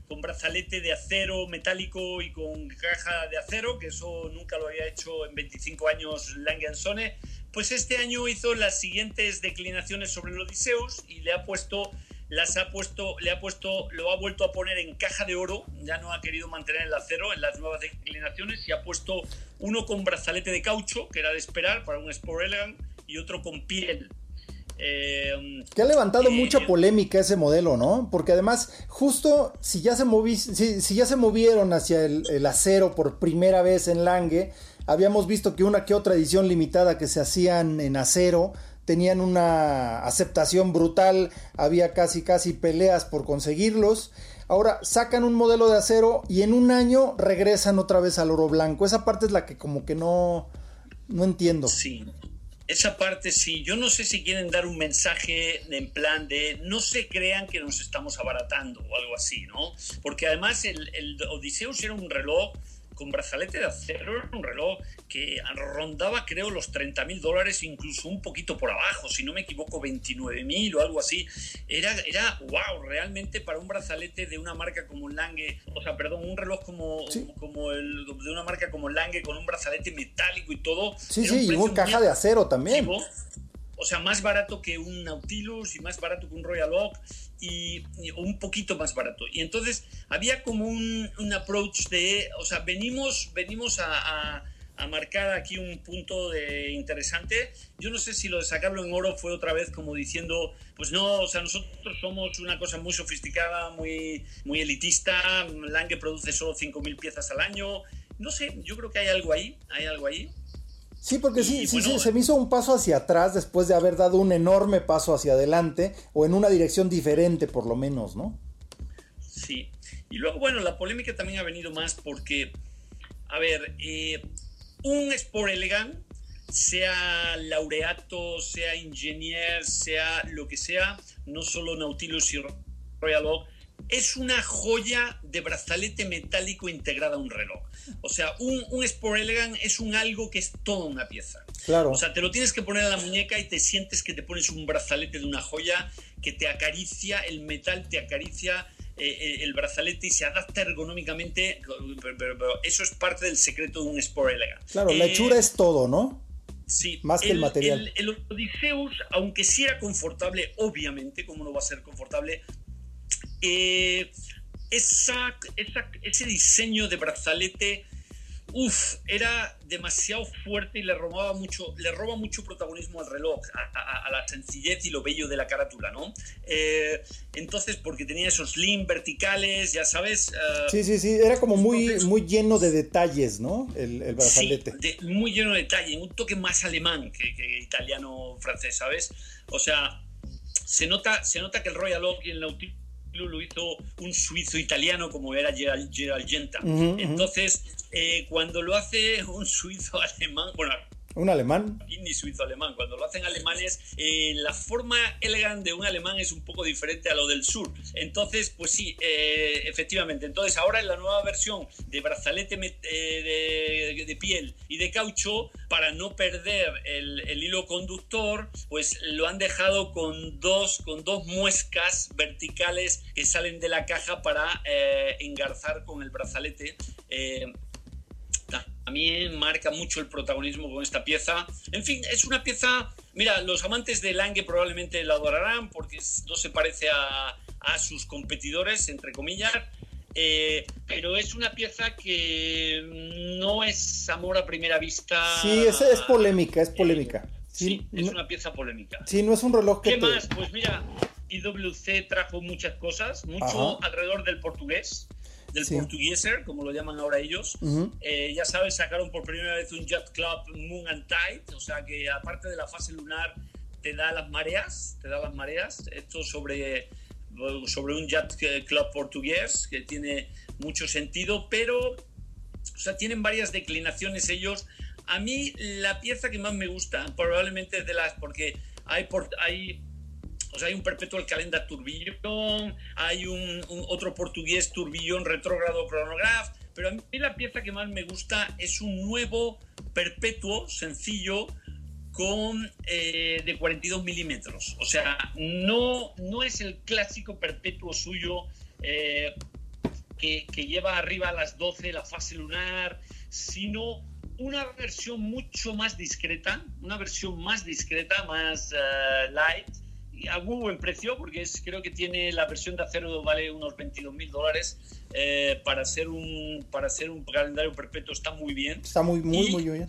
Speaker 2: con brazalete de acero metálico y con caja de acero, que eso nunca lo había hecho en 25 años Lange Sone pues este año hizo las siguientes declinaciones sobre el Odiseus y le ha puesto las ha puesto, le ha puesto, lo ha vuelto a poner en caja de oro, ya no ha querido mantener el acero en las nuevas declinaciones y ha puesto uno con brazalete de caucho, que era de esperar para un Sport Elegant, y otro con piel.
Speaker 1: Eh, que ha levantado mucha polémica ese modelo, ¿no? Porque además, justo si ya se, moví, si, ya se movieron hacia el, el, acero por primera vez en Lange, Habíamos visto que una que otra edición limitada que se hacían en acero tenían una aceptación brutal, había casi casi peleas por conseguirlos. Ahora sacan un modelo de acero y en un año regresan otra vez al oro blanco. Esa parte es la que como que no no entiendo.
Speaker 2: Sí. Esa parte sí, yo no sé si quieren dar un mensaje en plan de no se crean que nos estamos abaratando o algo así, ¿no? Porque además el, el era un reloj con brazalete de acero, un reloj que rondaba creo los 30 mil dólares, incluso un poquito por abajo, si no me equivoco 29 mil o algo así. Era, era, wow, realmente para un brazalete de una marca como Lange, o sea, perdón, un reloj como, como el de una marca como Lange con un brazalete metálico y todo.
Speaker 1: Sí, sí, y una caja de acero también
Speaker 2: o sea, más barato que un Nautilus y más barato que un Royal Oak y, un poquito más barato. Y entonces había como un, approach de, o sea, venimos, venimos a, marcar aquí un punto de interesante. Yo no sé si lo de sacarlo en oro fue otra vez como diciendo, pues no, o sea, nosotros somos una cosa muy sofisticada, muy, muy elitista, Lange produce solo 5.000 piezas al año. No sé, yo creo que hay algo ahí, hay algo ahí.
Speaker 1: Sí, porque sí, sí, se me hizo un paso hacia atrás después de haber dado un enorme paso hacia adelante o en una dirección diferente por lo menos, ¿no?
Speaker 2: Sí, y luego, bueno, la polémica también ha venido más porque, a ver, eh, un Sport Elegant, sea laureato, sea ingenier, sea lo que sea, no solo Nautilus y Royal Oak, es una joya de brazalete metálico integrada a un reloj. O sea, un, un, Sport Elegant es un algo que es toda una pieza.
Speaker 1: Claro.
Speaker 2: O sea, te lo tienes que poner a la muñeca y te sientes que te pones un brazalete de una joya que te acaricia, el metal te acaricia eh, eh, el brazalete y se adapta ergonómicamente. Pero, eso es parte del secreto de un Sport Elegant.
Speaker 1: Claro, la hechura es todo, ¿no?
Speaker 2: Sí,
Speaker 1: más que el, material.
Speaker 2: El, el, Odiseus, aunque sí era confortable, obviamente, como no va a ser confortable, eh, esa, ese diseño de brazalete, uff, era demasiado fuerte y le robaba mucho, le roba mucho protagonismo al reloj, a, la sencillez y lo bello de la carátula, ¿no? Eh, entonces, porque tenía esos slim verticales, ya sabes.
Speaker 1: Eh, sí, sí, sí, era como muy, muy lleno de detalles, ¿no? El, brazalete.
Speaker 2: muy lleno de detalles, un toque más alemán que, italiano-francés, ¿sabes? O sea, se nota, se nota que el Royal Oak y el Nautilus lo hizo un suizo italiano como era Gerald, Genta. Entonces, eh, cuando lo hace un suizo alemán, bueno,
Speaker 1: ¿Un alemán?
Speaker 2: Ni suizo-alemán. Cuando lo hacen alemanes, eh, la forma elegante de un alemán es un poco diferente a lo del sur. Entonces, pues sí, eh, efectivamente. Entonces, ahora en la nueva versión de brazalete eh, de, piel y de caucho, para no perder el, el, hilo conductor, pues lo han dejado con dos, con dos muescas verticales que salen de la caja para engarzar con el brazalete también marca mucho el protagonismo con esta pieza. En fin, es una pieza, mira, los amantes de Lange probablemente la adorarán porque no se parece a, sus competidores, entre comillas, eh, pero es una pieza que no es amor a primera vista.
Speaker 1: Sí, es, es polémica, es polémica.
Speaker 2: Eh, sí, es una pieza polémica.
Speaker 1: Sí, no es un reloj que...
Speaker 2: ¿Qué más? Pues mira, IWC trajo muchas cosas, mucho alrededor del portugués del portugueser, como lo llaman ahora ellos. Eh, ya sabes, sacaron por primera vez un Jet Club Moon and Tide, o sea que aparte de la fase lunar te da las mareas, te da las mareas. Esto sobre, sobre un Jet Club portugués que tiene mucho sentido, pero, o sea, tienen varias declinaciones ellos. A mí la pieza que más me gusta probablemente es de las, porque hay, por, hay o sea, hay un perpetual calendar turbillón, hay un, otro portugués turbillón retrógrado cronograph, pero a mí la pieza que más me gusta es un nuevo perpetuo sencillo con eh, de 42 milímetros. O sea, no, no es el clásico perpetuo suyo eh, que, que, lleva arriba a las 12 la fase lunar, sino una versión mucho más discreta, una versión más discreta, más uh, light, a muy buen precio, porque es, creo que tiene la versión de acero vale unos 22 mil dólares. Eh, para, ser un, para ser un calendario perpetuo está muy bien.
Speaker 1: Está muy, muy, muy bien.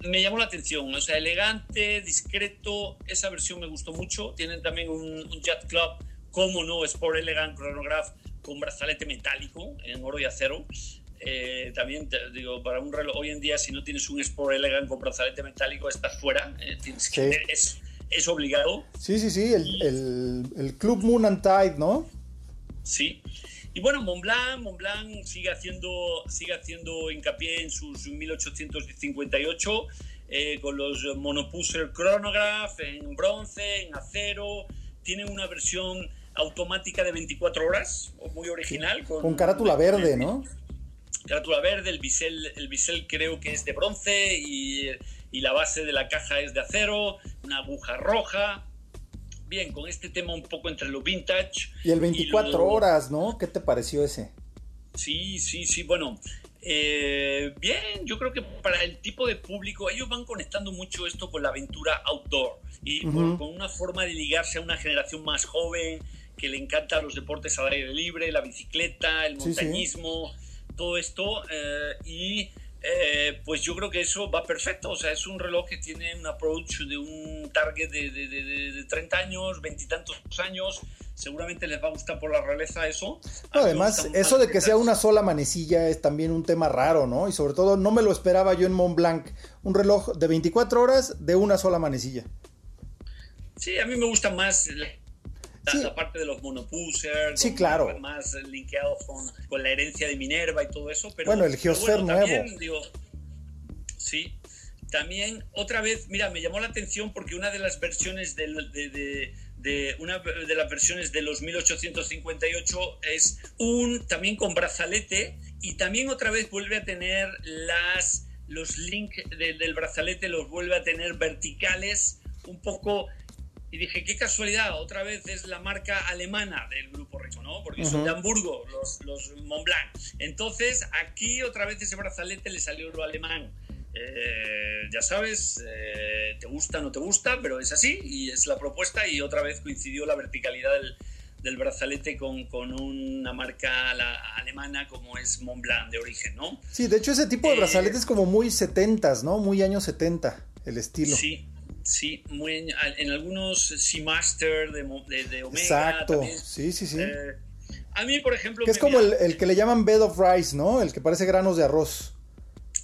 Speaker 2: Me llamó la atención, o sea, elegante, discreto, esa versión me gustó mucho. Tienen también un, Jet Club, como no, Sport Elegant Chronograph con brazalete metálico en oro y acero. Eh, también te digo, para un reloj, hoy en día, si no tienes un Sport Elegant con brazalete metálico, estás fuera. Eh, tienes que, es, es obligado.
Speaker 1: Sí, sí, sí, el, el, Club Moon and Tide, ¿no?
Speaker 2: Sí. Y bueno, Montblanc, Montblanc sigue haciendo, sigue haciendo hincapié en sus 1858 eh, con los Monopuser Chronograph en bronce, en acero. Tienen una versión automática de 24 horas, muy original.
Speaker 1: Con, con carátula verde, ¿no?
Speaker 2: Carátula verde, el bisel, el bisel creo que es de bronce y y la base de la caja es de acero, una aguja roja. Bien, con este tema un poco entre lo vintage.
Speaker 1: Y el 24 horas, ¿no? ¿Qué te pareció ese?
Speaker 2: Sí, sí, sí, bueno. Eh, bien, yo creo que para el tipo de público, ellos van conectando mucho esto con la aventura outdoor y con una forma de ligarse a una generación más joven que le encanta los deportes al aire libre, la bicicleta, el montañismo, todo esto. Eh, y eh, pues yo creo que eso va perfecto. O sea, es un reloj que tiene un approach de un target de, de, 30 años, veintitantos años. Seguramente les va a gustar por la realeza eso.
Speaker 1: además, eso de que sea una sola manecilla es también un tema raro, ¿no? Y sobre todo, no me lo esperaba yo en Mont Blanc. Un reloj de 24 horas de una sola manecilla.
Speaker 2: Sí, a mí me gusta más la parte de los monopusers,
Speaker 1: sí, claro.
Speaker 2: más linkeados con, la herencia de Minerva y todo eso. Pero,
Speaker 1: bueno, el Geosphere nuevo.
Speaker 2: sí, también otra vez, mira, me llamó la atención porque una de las versiones de, de, una de las versiones de los 1858 es un también con brazalete y también otra vez vuelve a tener las los links del brazalete los vuelve a tener verticales un poco y dije, qué casualidad, otra vez es la marca alemana del Grupo Rico, ¿no? Porque son de Hamburgo, los, los Montblanc. Entonces, aquí otra vez ese brazalete le salió lo alemán. Eh, ya sabes, eh, te gusta no te gusta, pero es así y es la propuesta y otra vez coincidió la verticalidad del, brazalete con, con, una marca alemana como es Montblanc de origen, ¿no?
Speaker 1: Sí, de hecho ese tipo de brazalete es como muy 70 ¿no? Muy años 70, el estilo.
Speaker 2: Sí, Sí, muy en, algunos Seamaster de, de, de Omega.
Speaker 1: Exacto, sí, sí, sí.
Speaker 2: Eh, a mí, por ejemplo...
Speaker 1: Que es como el, que le llaman bed of rice, ¿no? El que parece granos de arroz.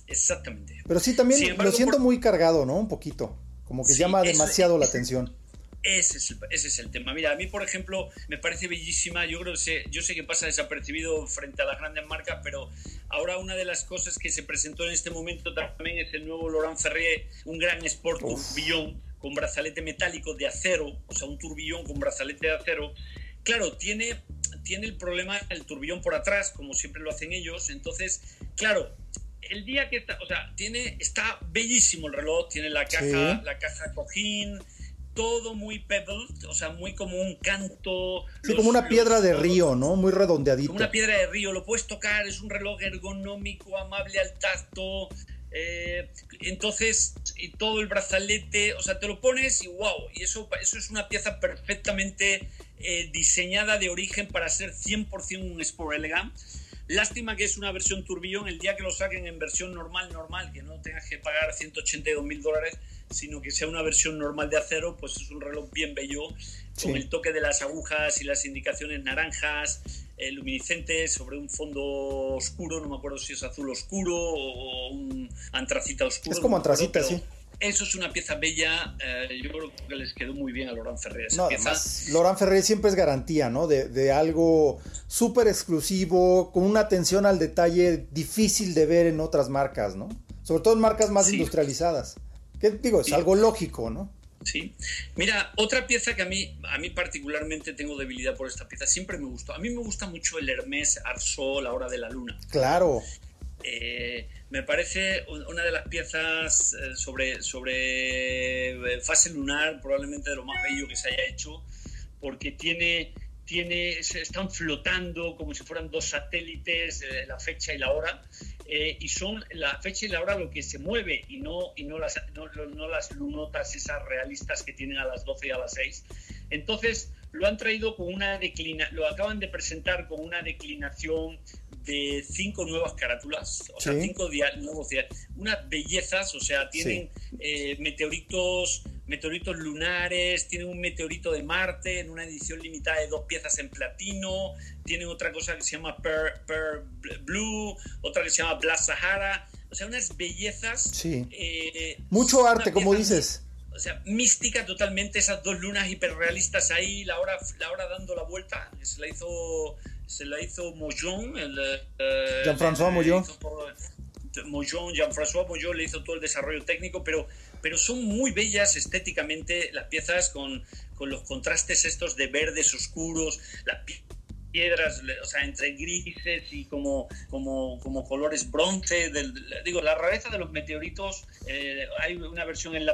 Speaker 2: Exactamente.
Speaker 1: Pero sí, también lo siento muy cargado, ¿no? Un poquito. Como que llama demasiado la atención.
Speaker 2: Ese es, el, ese es el tema. Mira, a mí, por ejemplo, me parece bellísima. Yo creo que sé, yo sé que pasa desapercibido frente a las grandes marcas, pero ahora una de las cosas que se presentó en este momento también es el nuevo Laurent Ferrier, un gran Sport turbillón con brazalete metálico de acero, o sea, un turbillón con brazalete de acero. Claro, tiene, tiene el problema el turbillón por atrás, como siempre lo hacen ellos. Entonces, claro, el día que está, o sea, tiene, está bellísimo el reloj, tiene la caja, la caja cojín todo muy pebbled, o sea, muy como un canto.
Speaker 1: Sí, como una piedra de río, ¿no? Muy redondeadito.
Speaker 2: Como una piedra de río, lo puedes tocar, es un reloj ergonómico, amable al tacto. Eh, entonces, y todo el brazalete, o sea, te lo pones y wow, y eso, eso es una pieza perfectamente eh, diseñada de origen para ser 100% un Sport Elegant. Lástima que es una versión turbillón, el día que lo saquen en versión normal, normal, que no tengas que pagar 182 mil dólares, sino que sea una versión normal de acero, pues es un reloj bien bello, con el toque de las agujas y las indicaciones naranjas, eh, luminiscentes, sobre un fondo oscuro, no me acuerdo si es azul oscuro o un antracita oscuro.
Speaker 1: Es como antracita, sí.
Speaker 2: Eso es una pieza bella, eh, yo creo que les quedó muy bien a Laurent Ferrer.
Speaker 1: no, además, Ferrer siempre es garantía, ¿no? De, de algo súper exclusivo, con una atención al detalle difícil de ver en otras marcas, ¿no? Sobre todo en marcas más industrializadas. ¿Qué digo? Es algo lógico, ¿no?
Speaker 2: Sí. Mira, otra pieza que a mí, a mí particularmente tengo debilidad por esta pieza, siempre me gustó. A mí me gusta mucho el Hermès Arceau, La Hora de la Luna.
Speaker 1: Claro.
Speaker 2: Eh, me parece una de las piezas eh, sobre, sobre eh, fase lunar, probablemente de lo más bello que se haya hecho, porque tiene, tiene, están flotando como si fueran dos satélites, la fecha y la hora, eh, y son la fecha y la hora lo que se mueve y no, y no, las, no, las lunotas esas realistas que tienen a las 12 y a las 6. Entonces lo han traído con una declinación, lo acaban de presentar con una declinación de cinco nuevas carátulas, o sea, cinco nuevos unas bellezas, o sea, tienen eh, meteoritos, meteoritos lunares, tienen un meteorito de Marte en una edición limitada de dos piezas en platino, tienen otra cosa que se llama Per, Blue, otra que se llama Black Sahara, o sea, unas bellezas.
Speaker 1: Sí. Eh, Mucho arte, como dices.
Speaker 2: O sea, mística totalmente, esas dos lunas hiperrealistas ahí, la hora, la hora dando la vuelta, se la hizo se la hizo el,
Speaker 1: eh, Jean-François Mojon.
Speaker 2: Mojon, Jean-François Mojon le hizo todo el desarrollo técnico, pero, pero son muy bellas estéticamente las piezas con, con los contrastes estos de verdes oscuros, las piedras, o sea, entre grises y como, como, como colores bronce. Del, digo, la rareza de los meteoritos, eh, hay una versión en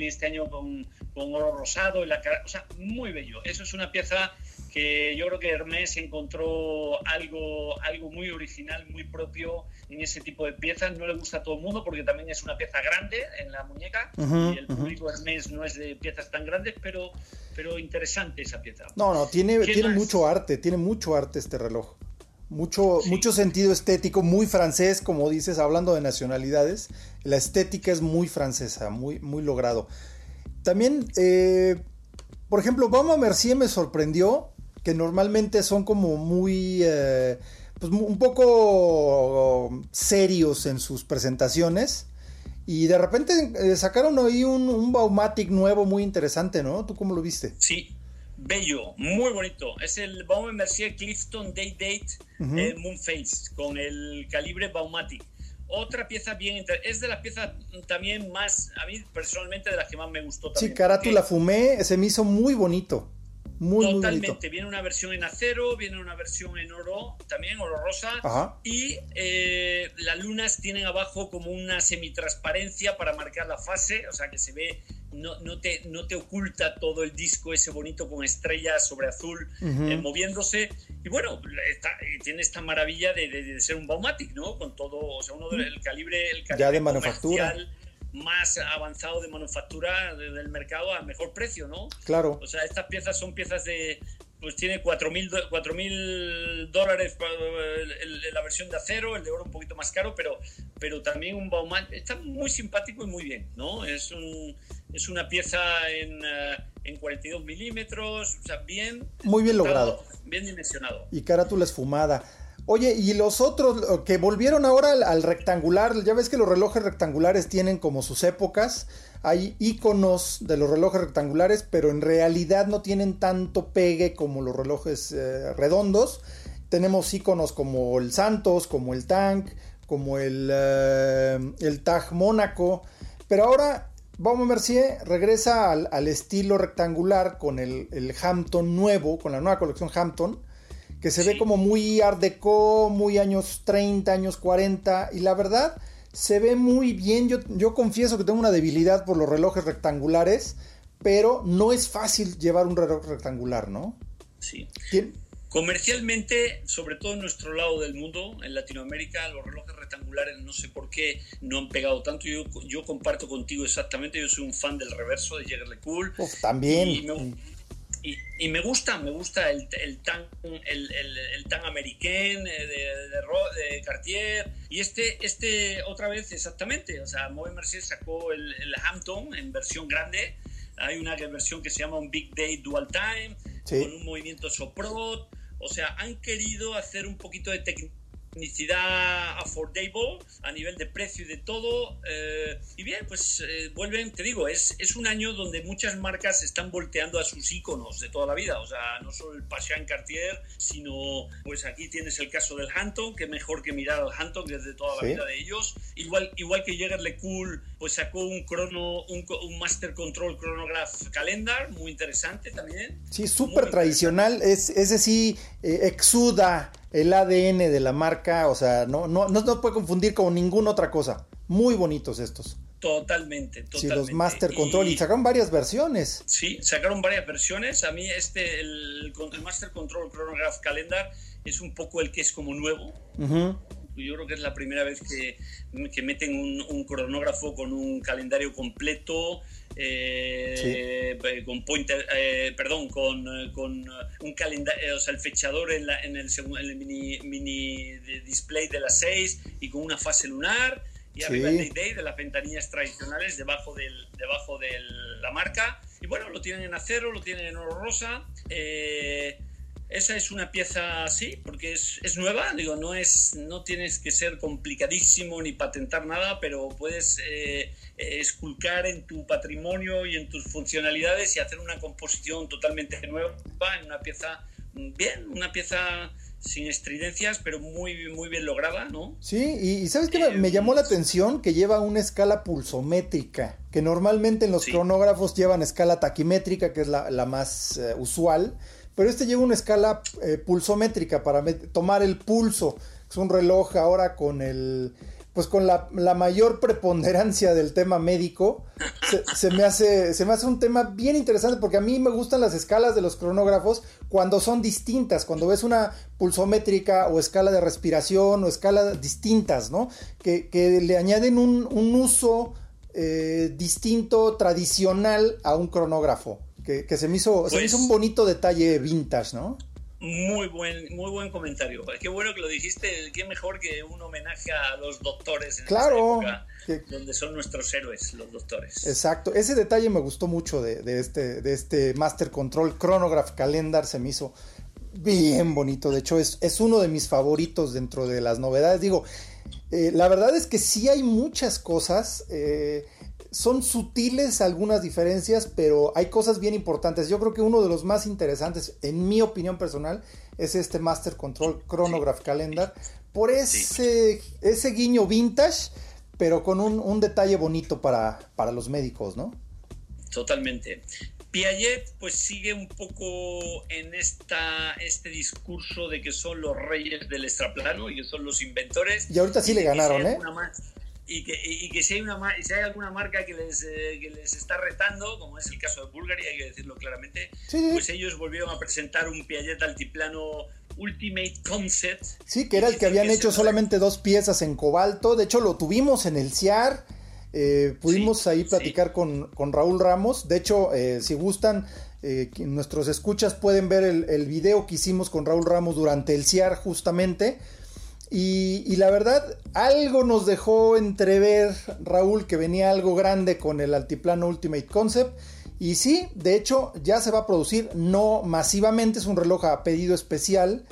Speaker 2: y este año con, con oro rosado, en la o sea, muy bello. Eso es una pieza que yo creo que Hermes encontró algo, algo muy original, muy propio en ese tipo de piezas. No le gusta a todo el mundo porque también es una pieza grande en la muñeca y el público Hermes no es de piezas tan grandes, pero, pero interesante esa pieza.
Speaker 1: No, no, tiene, tiene mucho arte, tiene mucho arte este reloj. Mucho, mucho sentido estético, muy francés, como dices, hablando de nacionalidades. La estética es muy francesa, muy, muy logrado. También, eh, por ejemplo, Baume Mercier me sorprendió que normalmente son como muy, eh, pues un poco serios en sus presentaciones. Y de repente eh, sacaron ahí un, un Baumatic nuevo muy interesante, ¿no? ¿Tú cómo lo viste?
Speaker 2: Sí, bello, muy bonito. Es el Baume Mercier Clifton Day Date eh, Moonface con el calibre Baumatic. Otra pieza bien es de las piezas también más, a mí personalmente de las que más me gustó. También,
Speaker 1: sí, carátula fumé, se me hizo muy bonito.
Speaker 2: Totalmente. viene una versión en acero, viene una versión en oro, también oro rosa. Y eh, las lunas tienen abajo como una semitransparencia para marcar la fase, o sea que se ve, no, no, te, no te oculta todo el disco ese bonito con estrellas sobre azul eh, moviéndose. Y bueno, tiene esta maravilla de, ser un Baumatic, ¿no? Con todo, o sea, uno del calibre, el calibre
Speaker 1: ya de manufactura
Speaker 2: más avanzado de manufactura del mercado a mejor precio, ¿no?
Speaker 1: Claro.
Speaker 2: O sea, estas piezas son piezas de, pues tiene 4.000 mil dólares la versión de acero, el de oro un poquito más caro, pero, pero también un Bauman está muy simpático y muy bien, ¿no? Es, un, es una pieza en, eh, en 42 milímetros, o sea, bien...
Speaker 1: Muy bien logrado.
Speaker 2: Bien dimensionado.
Speaker 1: Y carátula esfumada. Oye, y los otros que volvieron ahora al, rectangular, ya ves que los relojes rectangulares tienen como sus épocas. hay iconos de los relojes rectangulares, pero en realidad no tienen tanto pegue como los relojes eh, redondos. Tenemos iconos como el Santos, como el Tank, como el, eh, Mónaco. Pero ahora Baume Mercier regresa al, estilo rectangular con el, el, Hampton nuevo, con la nueva colección Hampton, que se ve como muy art deco, muy años 30, años 40. Y la verdad, se ve muy bien. Yo, yo confieso que tengo una debilidad por los relojes rectangulares, pero no es fácil llevar un reloj rectangular, ¿no?
Speaker 2: Sí. Comercialmente, sobre todo en nuestro lado del mundo, en Latinoamérica, los relojes rectangulares no sé por qué no han pegado tanto. Yo, yo comparto contigo exactamente, yo soy un fan del reverso de Jägerle Cool.
Speaker 1: también.
Speaker 2: Y me, gusta, me gusta el, el tan, el, el, tan americano de, de, Cartier. Y este, este, otra vvez, exactamente. O sea, Moe Mercier sacó el, Hampton en versión grande. Hay una versión que se llama un Big Day Dual Time, con un movimiento Soprot. O sea, han querido hacer un poquito de técnica unicidad affordable a nivel de precio y de todo. Eh, y bien, pues eh, vuelven, te digo, es, es un año donde muchas marcas están volteando a sus iconos de toda la vida. O sea, no solo el Passion Cartier, sino pues aquí tienes el caso del Hampton, que mejor que mirar al Hampton desde toda la vida de ellos. Igual, igual que Jäger Le Cool, pues sacó un crono, un, un Master Control Chronograph Calendar, muy interesante también.
Speaker 1: Sí, súper tradicional, es, es decir, eh, exuda el ADN de la marca, o sea, no, no, no, puede confundir con ninguna otra cosa. Muy bonitos estos.
Speaker 2: Totalmente, totalmente. Sí,
Speaker 1: los Master Control y, sacaron varias versiones.
Speaker 2: Sí, sacaron varias versiones. A mí este, el, Master Control Chronograph Calendar es un poco el que es como nuevo. Yo creo que es la primera vez que, que meten un, un, cronógrafo con un calendario completo, eh, eh, con pointer, eh, perdón, con, con un calendario, o sea, el fechador en, la, en el, el mini, mini display de las 6 y con una fase lunar y arriba el Day de las ventanillas tradicionales debajo, del, debajo de la marca. Y bueno, lo tienen en acero, lo tienen en oro rosa. Eh, esa es una pieza así, porque es, es, nueva, digo, no, es, no tienes que ser complicadísimo ni patentar nada, pero puedes eh, eh, esculcar en tu patrimonio y en tus funcionalidades y hacer una composición totalmente nueva en una pieza bien, una pieza sin estridencias, pero muy, muy bien lograda, ¿no?
Speaker 1: Sí, y, ¿sabes qué? me eh, llamó la atención que lleva una escala pulsométrica, que normalmente en los cronógrafos llevan escala taquimétrica, que es la, la más usual, pero este lleva una escala eh, pulsométrica para tomar el pulso. Es un reloj ahora con el pues con la, mayor preponderancia del tema médico, se, me hace, se me hace un tema bien interesante porque a mí me gustan las escalas de los cronógrafos cuando son distintas, cuando ves una pulsométrica o escala de respiración o escalas distintas, ¿no? Que, le añaden un, uso eh, distinto, tradicional a un cronógrafo que, se, me hizo, se hizo un pues bonito detalle vintage, ¿no?
Speaker 2: Muy buen, muy buen comentario. Qué bueno que lo dijiste. Qué mejor que un homenaje a los doctores en
Speaker 1: claro,
Speaker 2: donde son nuestros héroes, los doctores.
Speaker 1: Exacto. Ese detalle me gustó mucho de, este, de este Master Control Chronograph Calendar. Se me hizo bien bonito. De hecho, es, es uno de mis favoritos dentro de las novedades. Digo, eh, la verdad es que sí hay muchas cosas. Eh, son sutiles algunas diferencias, pero hay cosas bien importantes. Yo creo que uno de los más interesantes, en mi opinión personal, es este Master Control Chronograph Calendar, por ese, ese guiño vintage, pero con un, detalle bonito para, para los médicos, ¿no?
Speaker 2: Totalmente. Piaget pues sigue un poco en esta, este discurso de que son los reyes del extraplano y que son los inventores.
Speaker 1: Y ahorita sí le ganaron, ¿eh?
Speaker 2: Y que, y que si, hay una, si hay alguna marca que les, eh, que les está retando, como es el caso de Bulgari, hay que decirlo claramente, pues ellos volvieron a presentar un Piaget altiplano Ultimate Concept.
Speaker 1: Sí, que era el que habían hecho solamente dos piezas en cobalto, de hecho lo tuvimos en el CIAR. Eh, pudimos ahí platicar con, con, Raúl Ramos. De hecho, eh, si gustan, nuestros escuchas pueden ver el, el, video que hicimos con Raúl Ramos durante el CIAR justamente. Y, la verdad, algo nos dejó entrever, Raúl, que venía algo grande con el altiplano Ultimate Concept. Y sí, de hecho, ya se va a producir, no masivamente, es un reloj a pedido especial,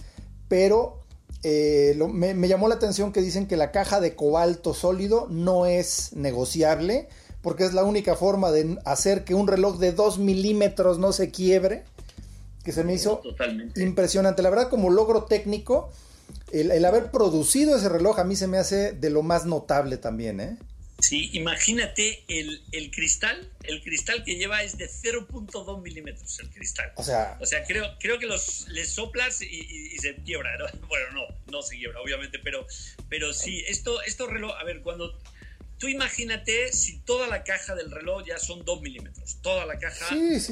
Speaker 1: pero eh, me, llamó la atención que dicen que la caja de cobalto sólido no es negociable, porque es la única forma de hacer que un reloj de 2 milímetros no se quiebre, que se me hizo impresionante. La verdad, como logro técnico, el, el, haber producido ese reloj a mí se me hace de lo más notable también, ¿eh?
Speaker 2: Sí, imagínate el, cristal, el cristal que lleva es de 0.2 milímetros el cristal. O sea, o sea creo, creo que los le soplas y, se quiebra. Bueno, no, no se quiebra, obviamente, pero, pero sí, esto, esto reloj, a ver, cuando tú imagínate si toda la caja del reloj ya son 2 milímetros, toda la caja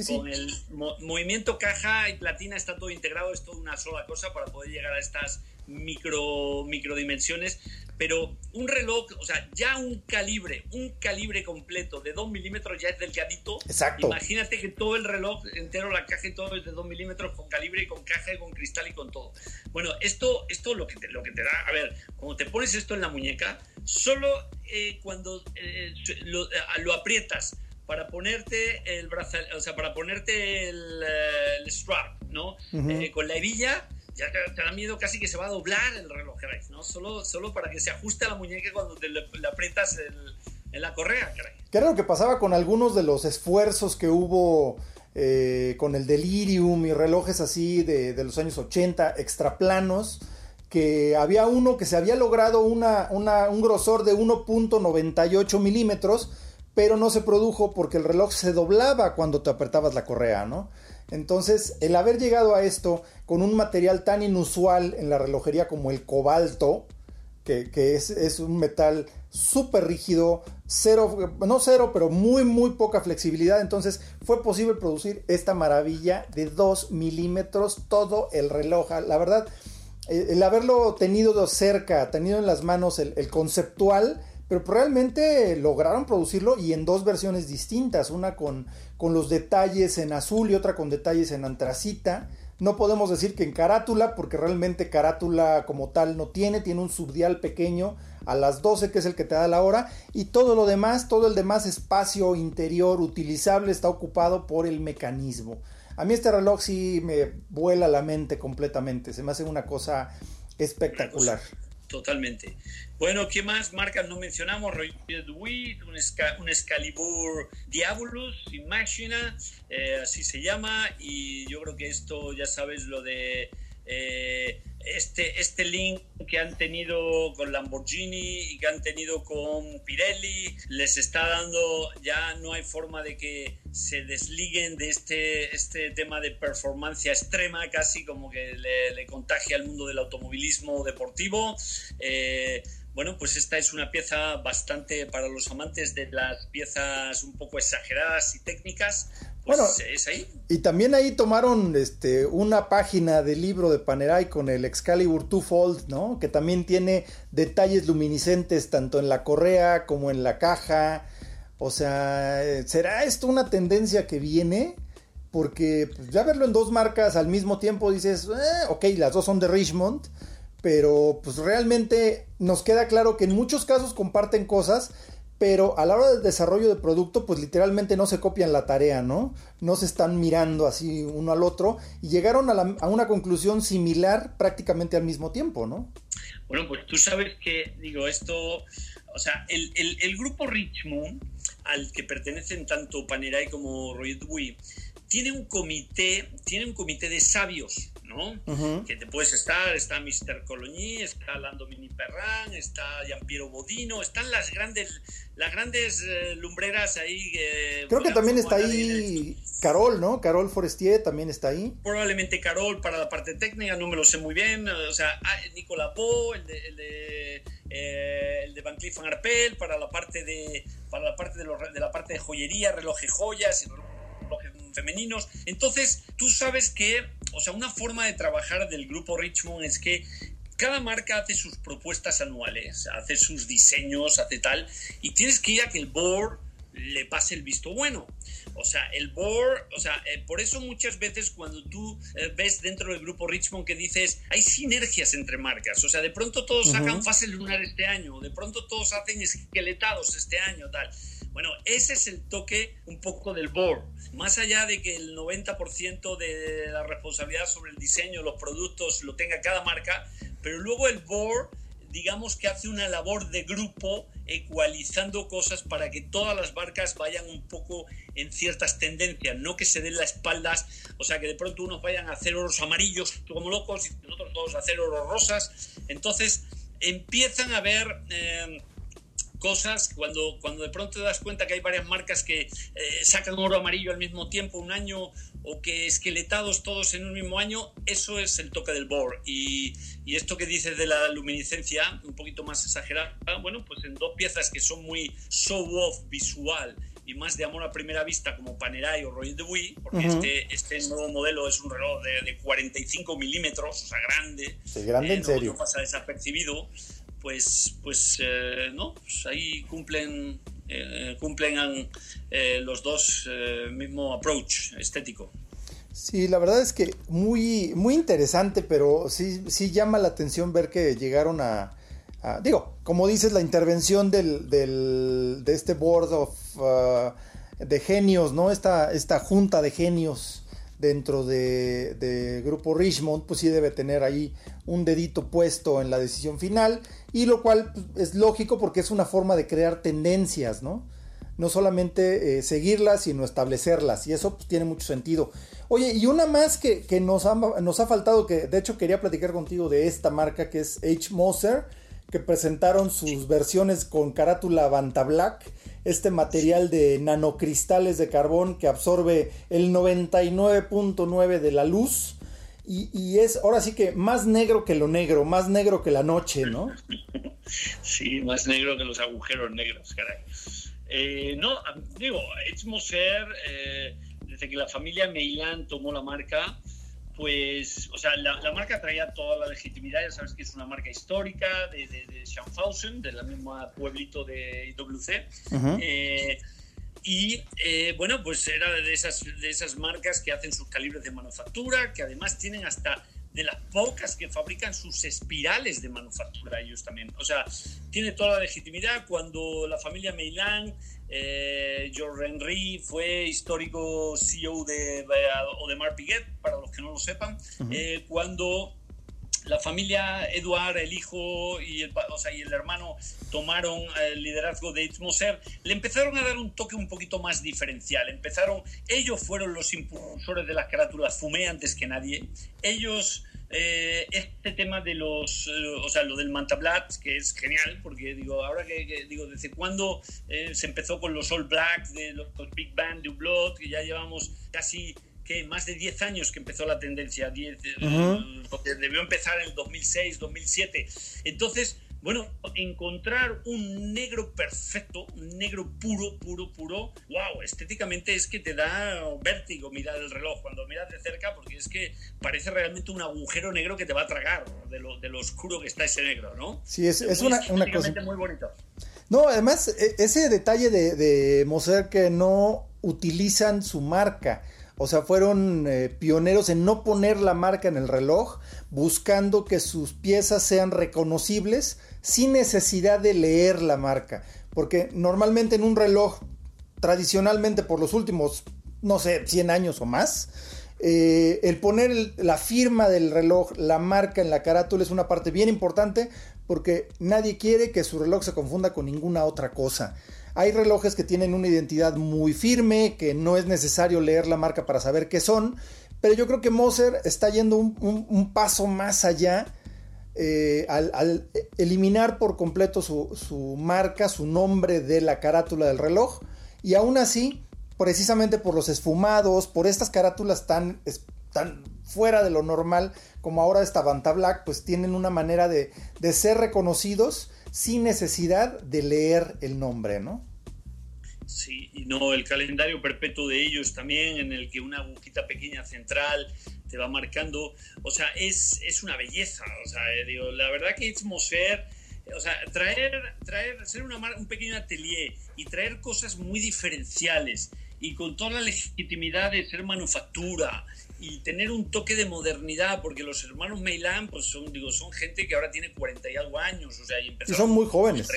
Speaker 2: con el movimiento caja y platina está todo integrado, es toda una sola cosa para poder llegar a estas micro, microdimensiones pero un reloj, o sea, ya un calibre, un calibre completo de 2 milímetros ya es delgadito. Exacto. Imagínate que todo el reloj entero, la caja y todo es de 2 milímetros con calibre y con caja y con cristal y con todo. Bueno, esto, esto lo, que te, lo que te da, a ver, cuando te pones esto en la muñeca, solo eh, cuando eh, lo, lo, aprietas para ponerte el brazal, o sea, para ponerte el, eh, strap, ¿no? con la hebilla ya te, da miedo casi que se va a doblar el reloj, ¿no? Solo, solo para que se ajuste la muñeca cuando te le, aprietas en la correa, caray.
Speaker 1: ¿Qué era lo que pasaba con algunos de los esfuerzos que hubo eh, con el Delirium y relojes así de, los años 80, extraplanos? que había uno que se había logrado una, un grosor de 1.98 milímetros, pero no se produjo porque el reloj se doblaba cuando te apretabas la correa, ¿no? Entonces, el haber llegado a esto con un material tan inusual en la relojería como el cobalto, que, es, un metal súper rígido, cero, no cero, pero muy, muy poca flexibilidad. Entonces fue posible producir esta maravilla de 2 milímetros, todo el reloj. La verdad, eh, el haberlo tenido cerca, tenido en las manos el conceptual, pero realmente lograron producirlo y en dos versiones distintas, una con, con los detalles en azul y otra con detalles en antracita. No podemos decir que en carátula, porque realmente carátula como tal no tiene, tiene un subdial pequeño a las 12 que es el que te da la hora y todo lo demás, todo el demás espacio interior utilizable está ocupado por el mecanismo. A mí este reloj sí me vuela la mente completamente, se me hace una cosa espectacular.
Speaker 2: Totalmente. Bueno, ¿qué más marcas no mencionamos? Roy Wheat, un, un Excalibur Diabolus, Imagina, eh, así se llama. Y yo creo que esto, ya sabes, lo de eh, este, este link que han tenido con Lamborghini y que han tenido con Pirelli les está dando, ya no hay forma de que se desliguen de este, este tema de performance extrema, casi como que le, contagia al mundo del automovilismo deportivo. Eh, bueno, pues esta es una pieza bastante para los amantes de las piezas un poco exageradas y técnicas. Pues bueno, es ahí.
Speaker 1: Y también ahí tomaron este, una página del libro de Panerai con el Excalibur Twofold, ¿no? Que también tiene detalles luminiscentes tanto en la correa como en la caja. O sea, ¿será esto una tendencia que viene? Porque pues, ya verlo en dos marcas al mismo tiempo dices, eh, ok, las dos son de Richmond pero pues realmente nos queda claro que en muchos casos comparten cosas, pero a la hora del desarrollo de producto, pues literalmente no se copian la tarea, ¿no? No se están mirando así uno al otro y llegaron a, una conclusión similar prácticamente al mismo tiempo, ¿no?
Speaker 2: Bueno, pues tú sabes que, digo, esto, o sea, el, grupo Richmond, al que pertenecen tanto Panerai como Roy Dewey, tiene un comité, tiene un comité de sabios, ¿no? Que te puedes estar, está Mr. Cologny, está Lando Mini Perran, está Giampiero Bodino, están las grandes, las grandes eh, lumbreras ahí.
Speaker 1: Creo que también está ahí Carol, ¿no? Carol Forestier también está ahí.
Speaker 2: Probablemente Carol para la parte técnica, no me lo sé muy bien. O sea, ah, Nicolas Po, el de, el de, eh, el de Van Cleef Arpel, para la parte de, para la parte de, de la parte de joyería, relojes joyas y relojes femeninos. Entonces, tú sabes que, o sea, una forma de trabajar del grupo Richmond es que cada marca hace sus propuestas anuales, hace sus diseños, hace tal, y tienes que ir a que el board le pase el visto bueno. O sea, el board, o sea, eh, por eso muchas veces cuando tú eh, ves dentro del grupo Richmond que dices, hay sinergias entre marcas, o sea, de pronto todos sacan fase lunar este año, de pronto todos hacen esqueletados este año, tal. Bueno, ese es el toque un poco del board. Más allá de que el 90% de la responsabilidad sobre el diseño, los productos, lo tenga cada marca, pero luego el board, digamos que hace una labor de grupo ecualizando cosas para que todas las barcas vayan un poco en ciertas tendencias, no que se den las espaldas, o sea, que de pronto unos vayan a hacer oros amarillos como locos y otros todos a hacer oros rosas. Entonces empiezan a ver... cosas cuando, cuando de pronto te das cuenta que hay varias marcas que eh, sacan oro amarillo al mismo tiempo un año o que esqueletados todos en un mismo año, eso es el toque del board. Y, y esto que dices de la luminiscencia, un poquito más exagerada, bueno, pues en dos piezas que son muy show-off visual y más de amor a primera vista como Panerai o Royal de Wii, porque este, este nuevo modelo es un reloj de, 45 milímetros, o sea, grande.
Speaker 1: grande en
Speaker 2: eh,
Speaker 1: serio.
Speaker 2: No pasa desapercibido pues, pues eh, no, pues ahí cumplen, eh, cumplen eh, los dos mismo approach estético.
Speaker 1: Sí, la verdad es que muy, muy interesante, pero sí, sí llama la atención ver que llegaron a, digo, como dices, la intervención del, del, de este board of, uh, de genios, ¿no? Esta, esta junta de genios dentro de, Grupo Richmond, pues sí debe tener ahí un dedito puesto en la decisión final, y lo cual pues, es lógico porque es una forma de crear tendencias, ¿no? No solamente eh, seguirlas, sino establecerlas, y eso pues, tiene mucho sentido. Oye, y una más que, que nos, ha, nos ha faltado, que de hecho quería platicar contigo de esta marca, que es H. Moser, que presentaron sus versiones con carátula Vanta Black, este material de nanocristales de carbón que absorbe el 99.9 de la luz y, es ahora sí que más negro que lo negro, más negro que la noche, ¿no?
Speaker 2: Sí, más negro que los agujeros negros, caray. Eh, no, digo, es Moser, eh, desde que la familia Meilan tomó la marca, pues, o sea, la, marca traía toda la legitimidad, ya sabes que es una marca histórica de, de, de Schaffhausen, de la misma pueblito de IWC. eh, y eh, bueno, pues era de esas, de esas marcas que hacen sus calibres de manufactura, que además tienen hasta de las pocas que fabrican sus espirales de manufactura ellos también. O sea, tiene toda la legitimidad cuando la familia Meilan, eh, George Henry fue histórico CEO de, de Piguet, para los que no lo sepan, eh, cuando la familia Eduard, el hijo y el, o sea, y el hermano tomaron el liderazgo de Itmoser, le empezaron a dar un toque un poquito más diferencial. Empezaron, ellos fueron los impulsores de las carátulas Fumé antes que nadie. Ellos eh, este tema de los, eh, o sea, lo del Mantablatt, que es genial, porque digo, ahora que, digo, desde cuándo eh, se empezó con los All Black, de los, Big Band de Blood, que ya llevamos casi que más de 10 años que empezó la tendencia, 10, porque debió empezar en el 2006, 2007. Entonces, bueno, encontrar un negro perfecto, un negro puro, puro, puro, wow, estéticamente es que te da vértigo mirar el reloj cuando miras de cerca, porque es que parece realmente un agujero negro que te va a tragar de lo, de lo oscuro que está ese negro, ¿no?
Speaker 1: Sí, es, es una, una cosa.
Speaker 2: muy bonito.
Speaker 1: No, además, e, ese detalle de, de Moser que no utilizan su marca. O sea, fueron eh, pioneros en no poner la marca en el reloj, buscando que sus piezas sean reconocibles sin necesidad de leer la marca. Porque normalmente en un reloj, tradicionalmente por los últimos, no sé, 100 años o más, eh, el poner la firma del reloj, la marca en la carátula es una parte bien importante porque nadie quiere que su reloj se confunda con ninguna otra cosa. Hay relojes que tienen una identidad muy firme, que no es necesario leer la marca para saber qué son, pero yo creo que Moser está yendo un paso más allá eh, al, eliminar por completo su, marca, su nombre de la carátula del reloj, y aún así, precisamente por los esfumados, por estas carátulas tan, fuera de lo normal, como ahora esta Banta Black, pues tienen una manera de ser reconocidos sin necesidad de leer el nombre, ¿no?
Speaker 2: Sí, y no, el calendario perpetuo de ellos también, en el que una agujita pequeña central te va marcando, o sea, es, es una belleza, o sea, eh, digo, la verdad que es Moser, o sea, traer, traer, ser un pequeño atelier y traer cosas muy diferenciales y con toda la legitimidad de ser manufactura y tener un toque de modernidad, porque los hermanos Meilan, pues son, digo, son gente que ahora tiene 40 y algo años, o sea, y
Speaker 1: empezaron... son muy jóvenes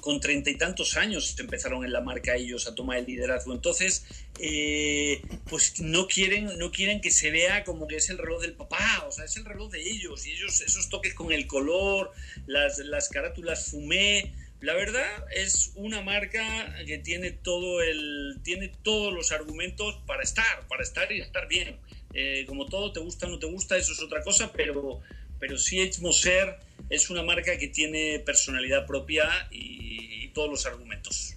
Speaker 2: con treinta y tantos años empezaron en la marca ellos a tomar el liderazgo. Entonces, eh, pues no quieren, no quieren que se vea como que es el reloj del papá, o sea, es el reloj de ellos. Y ellos, esos toques con el color, las, las carátulas fumé, la verdad es una marca que tiene todo el tiene todos los argumentos para estar, para estar y estar bien. Eh, como todo, te gusta o no te gusta, eso es otra cosa, pero, pero sí Moser es una marca que tiene personalidad propia y, todos los argumentos.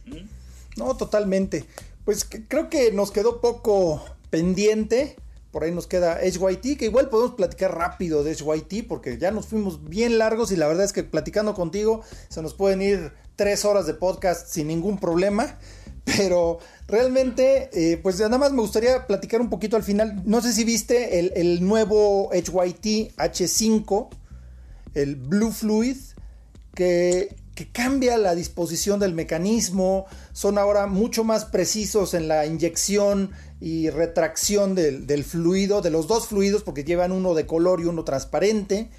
Speaker 1: No, totalmente. Pues creo que nos quedó poco pendiente. Por ahí nos queda HYT, que igual podemos platicar rápido de HYT, porque ya nos fuimos bien largos y la verdad es que platicando contigo se nos pueden ir tres horas de podcast sin ningún problema. Pero realmente, eh, pues nada más me gustaría platicar un poquito al final. No sé si viste el, el nuevo HYT H5, el Blue Fluid, que que cambia la disposición del mecanismo, son ahora mucho más precisos en la inyección y retracción del, fluido, de los dos fluidos, porque llevan uno de color y uno transparente.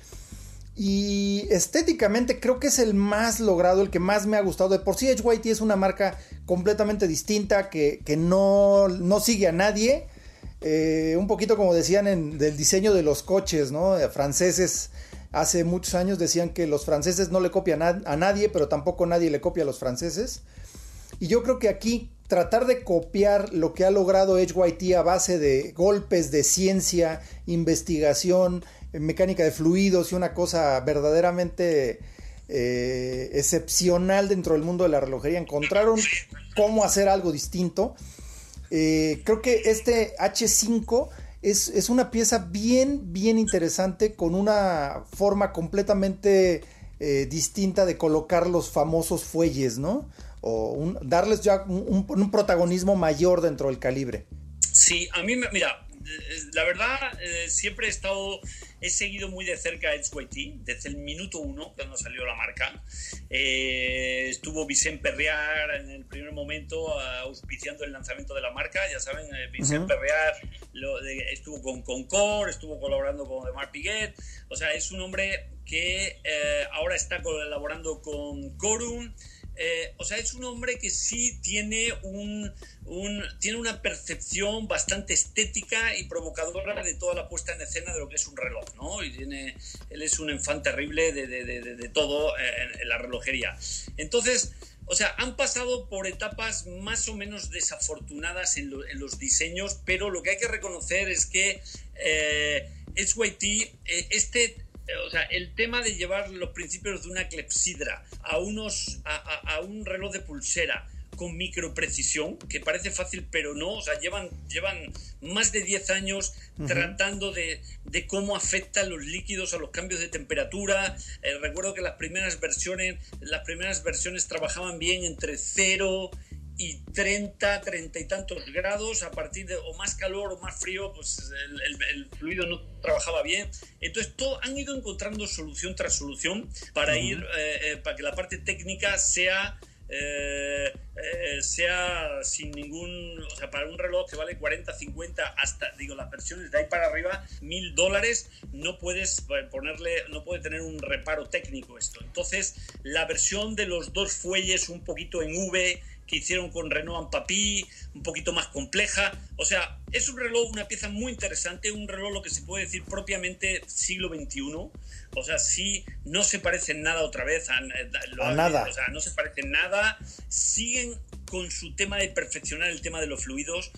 Speaker 1: Y estéticamente creo que es el más logrado, el que más me ha gustado. De por sí HYT es una marca completamente distinta que, no, no, sigue a nadie. Eh, un poquito como decían en del diseño de los coches, ¿no? Franceses Hace muchos años decían que los franceses no le copian a, nadie, pero tampoco nadie le copia a los franceses. Y yo creo que aquí tratar de copiar lo que ha logrado HYT a base de golpes de ciencia, investigación, mecánica de fluidos y una cosa verdaderamente eh, excepcional dentro del mundo de la relojería. Encontraron cómo hacer algo distinto. Eh, creo que este H5 es, una pieza bien, bien interesante con una forma completamente eh, distinta de colocar los famosos fuelles, ¿no? O darles ya un, protagonismo mayor dentro del calibre.
Speaker 2: Sí, a mí, mira, eh, la verdad, eh, siempre he estado He seguido muy de cerca a HYT desde el minuto uno cuando salió la marca. Eh, estuvo Vicente Perrear en el primer momento auspiciando el lanzamiento de la marca. Ya saben, eh, Vicente Perrear estuvo con Concord, estuvo colaborando con Demar Piguet. O sea, es un hombre que eh, ahora está colaborando con Corum. Eh, o sea, es un hombre que sí tiene, un, tiene una percepción bastante estética y provocadora de toda la puesta en escena de lo que es un reloj, ¿no? Y tiene, él es un enfant terrible de, todo en, la relojería. Entonces, o sea, han pasado por etapas más o menos desafortunadas en, los diseños, pero lo que hay que reconocer es que eh, SYT, eh, este o sea, el tema de llevar los principios de una clepsidra a, unos, a, un reloj de pulsera con microprecisión, que parece fácil, pero no, o sea, llevan, llevan más de 10 años tratando de, cómo afectan los líquidos a los cambios de temperatura. Eh, recuerdo que las primeras versiones, las primeras versiones trabajaban bien entre 0 y 30, 30 y tantos grados, a partir de o más calor o más frío, pues el, fluido no trabajaba bien. Entonces, todo, han ido encontrando solución tras solución para ir, eh, eh, para que la parte técnica sea eh, eh, sea sin ningún, o sea, para un reloj que vale 40, 50, hasta, digo, las versiones de ahí para arriba, mil dólares, no puedes ponerle, no puede tener un reparo técnico esto. Entonces, la versión de los dos fuelles un poquito en V, que hicieron con Renault Papi, un poquito más compleja. O sea, es un reloj, una pieza muy interesante, un reloj lo que se puede decir propiamente siglo XXI. O sea, sí, no se parecen nada otra vez a,
Speaker 1: nada.
Speaker 2: O sea, no se parecen nada. Siguen con su tema de perfeccionar el tema de los fluidos.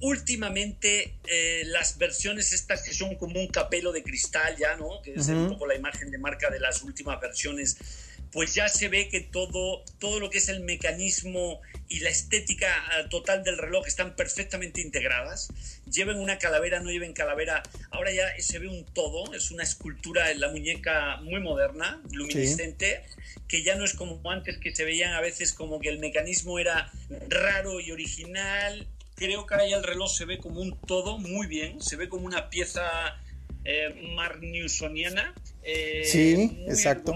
Speaker 2: Últimamente, eh, las versiones estas que son como un capelo de cristal ya, ¿no? Que es un poco la imagen de marca de las últimas versiones pues ya se ve que todo, todo lo que es el mecanismo y la estética ah, total del reloj están perfectamente integradas. Lleven una calavera, no lleven calavera. Ahora ya se ve un todo, es una escultura en la muñeca muy moderna, luminiscente, que ya no es como antes que se veían a veces como que el mecanismo era raro y original. Creo que ahora ya el reloj se ve como un todo muy bien, se ve como una pieza eh, marnewsoniana.
Speaker 1: Eh, sí, muy exacto.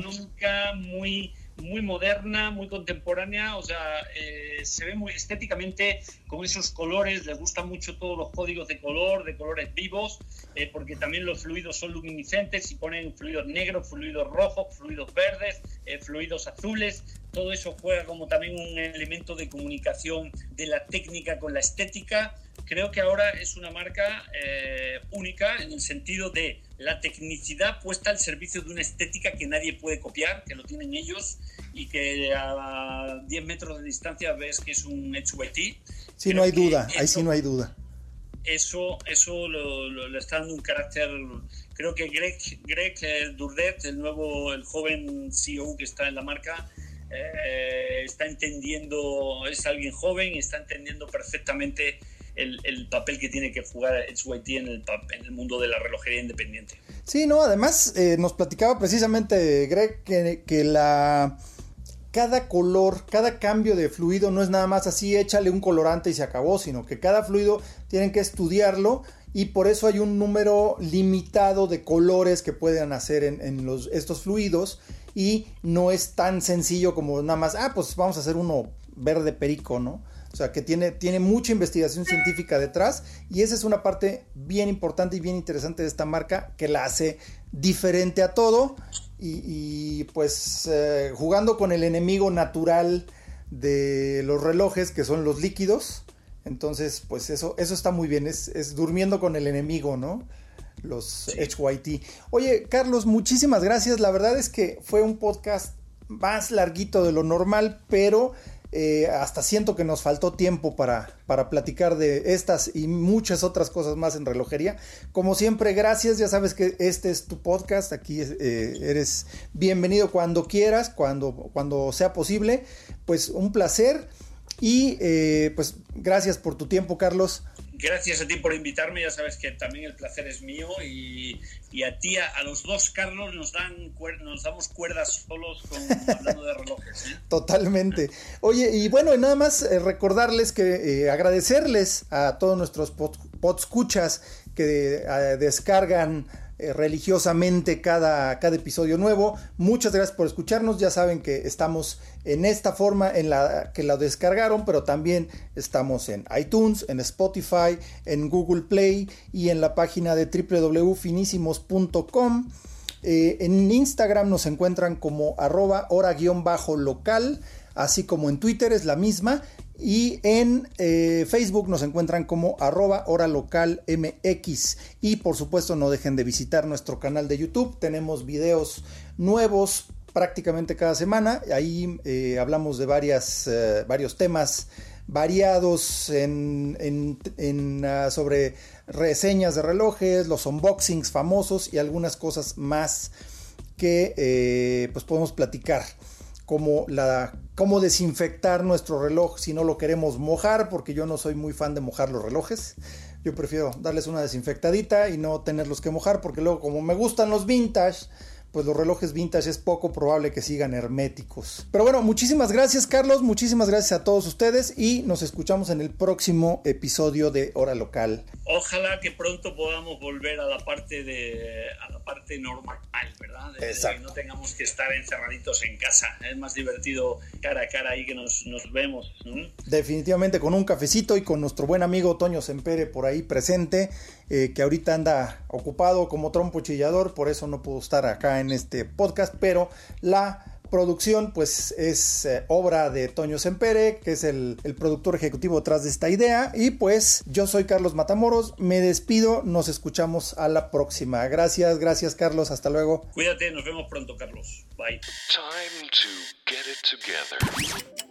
Speaker 2: muy, muy moderna, muy contemporánea, o sea, eh, se ve muy estéticamente con esos colores, les gustan mucho todos los códigos de color, de colores vivos, eh, porque también los fluidos son luminiscentes y ponen fluidos negros, fluidos rojos, fluidos verdes, fluidos azules, todo eso juega como también un elemento de comunicación de la técnica con la estética creo que ahora es una marca eh, única en el sentido de la tecnicidad puesta al servicio de una estética que nadie puede copiar, que lo tienen ellos y que a 10 metros de distancia ves que es un HYT.
Speaker 1: Sí, no hay duda, ahí sí no hay duda.
Speaker 2: Eso, eso le está dando un carácter. Creo que Greg, Greg eh, Durdet, el nuevo, el joven CEO que está en la marca, eh, está entendiendo, es alguien joven y está entendiendo perfectamente el, papel que tiene que jugar HYT en el, en el mundo de la relojería independiente.
Speaker 1: Sí, no, además eh, nos platicaba precisamente Greg que, cada color, cada cambio de fluido no es nada más así, échale un colorante y se acabó, sino que cada fluido tienen que estudiarlo y por eso hay un número limitado de colores que pueden hacer en, estos fluidos y no es tan sencillo como nada más, ah, pues vamos a hacer uno verde perico, ¿no? O sea, que tiene, tiene mucha investigación científica detrás y esa es una parte bien importante y bien interesante de esta marca que la hace diferente a todo y, pues eh, jugando con el enemigo natural de los relojes que son los líquidos. Entonces, pues eso, eso está muy bien, es, es durmiendo con el enemigo, ¿no? Los HYT. Oye, Carlos, muchísimas gracias. La verdad es que fue un podcast más larguito de lo normal, pero eh, hasta siento que nos faltó tiempo para, para platicar de estas y muchas otras cosas más en relojería. Como siempre, gracias. Ya sabes que este es tu podcast. Aquí eh, eres bienvenido cuando quieras, cuando, cuando sea posible. Pues un placer. Y eh, pues gracias por tu tiempo, Carlos.
Speaker 2: Gracias a ti por invitarme, ya sabes que también el placer es mío y, a ti, a, los dos, Carlos, nos, dan, nos damos cuerdas solos con, hablando de relojes. ¿eh?
Speaker 1: Totalmente. Oye, y bueno, nada más eh, recordarles que eh, agradecerles a todos nuestros podscuchas que descargan eh, religiosamente cada, cada episodio nuevo. Muchas gracias por escucharnos. Ya saben que estamos en esta forma en la que la descargaron, pero también estamos en iTunes, en Spotify, en Google Play y en la página de www.finísimos.com. Eh, en Instagram nos encuentran como arroba hora-local, así como en Twitter es la misma. Y en eh, Facebook nos encuentran como arroba hora local MX. Y por supuesto no dejen de visitar nuestro canal de YouTube. Tenemos videos nuevos prácticamente cada semana. Ahí eh, hablamos de varias, eh, varios temas variados en, ah, sobre reseñas de relojes, los unboxings famosos y algunas cosas más que pues podemos platicar como la cómo desinfectar nuestro reloj si no lo queremos mojar, porque yo no soy muy fan de mojar los relojes. Yo prefiero darles una desinfectadita y no tenerlos que mojar, porque luego como me gustan los vintage, pues los relojes vintage es poco probable que sigan herméticos. Pero bueno, muchísimas gracias Carlos, muchísimas gracias a todos ustedes y nos escuchamos en el próximo episodio de Hora Local.
Speaker 2: Ojalá que pronto podamos volver a la parte de a la parte normal, ¿verdad? De, que no tengamos que estar encerraditos en casa. Es más divertido cara a cara ahí que nos, nos vemos.
Speaker 1: Definitivamente con un cafecito y con nuestro buen amigo Toño Sempere por ahí presente, eh, que ahorita anda ocupado como trompo chillador, por eso no pudo estar acá en este podcast, pero la producción pues es eh, obra de Toño Sempere, que es el, productor ejecutivo detrás de esta idea. Y pues yo soy Carlos Matamoros, me despido, nos escuchamos a la próxima. Gracias, gracias Carlos, hasta luego.
Speaker 2: Cuídate, nos vemos pronto Carlos. Bye.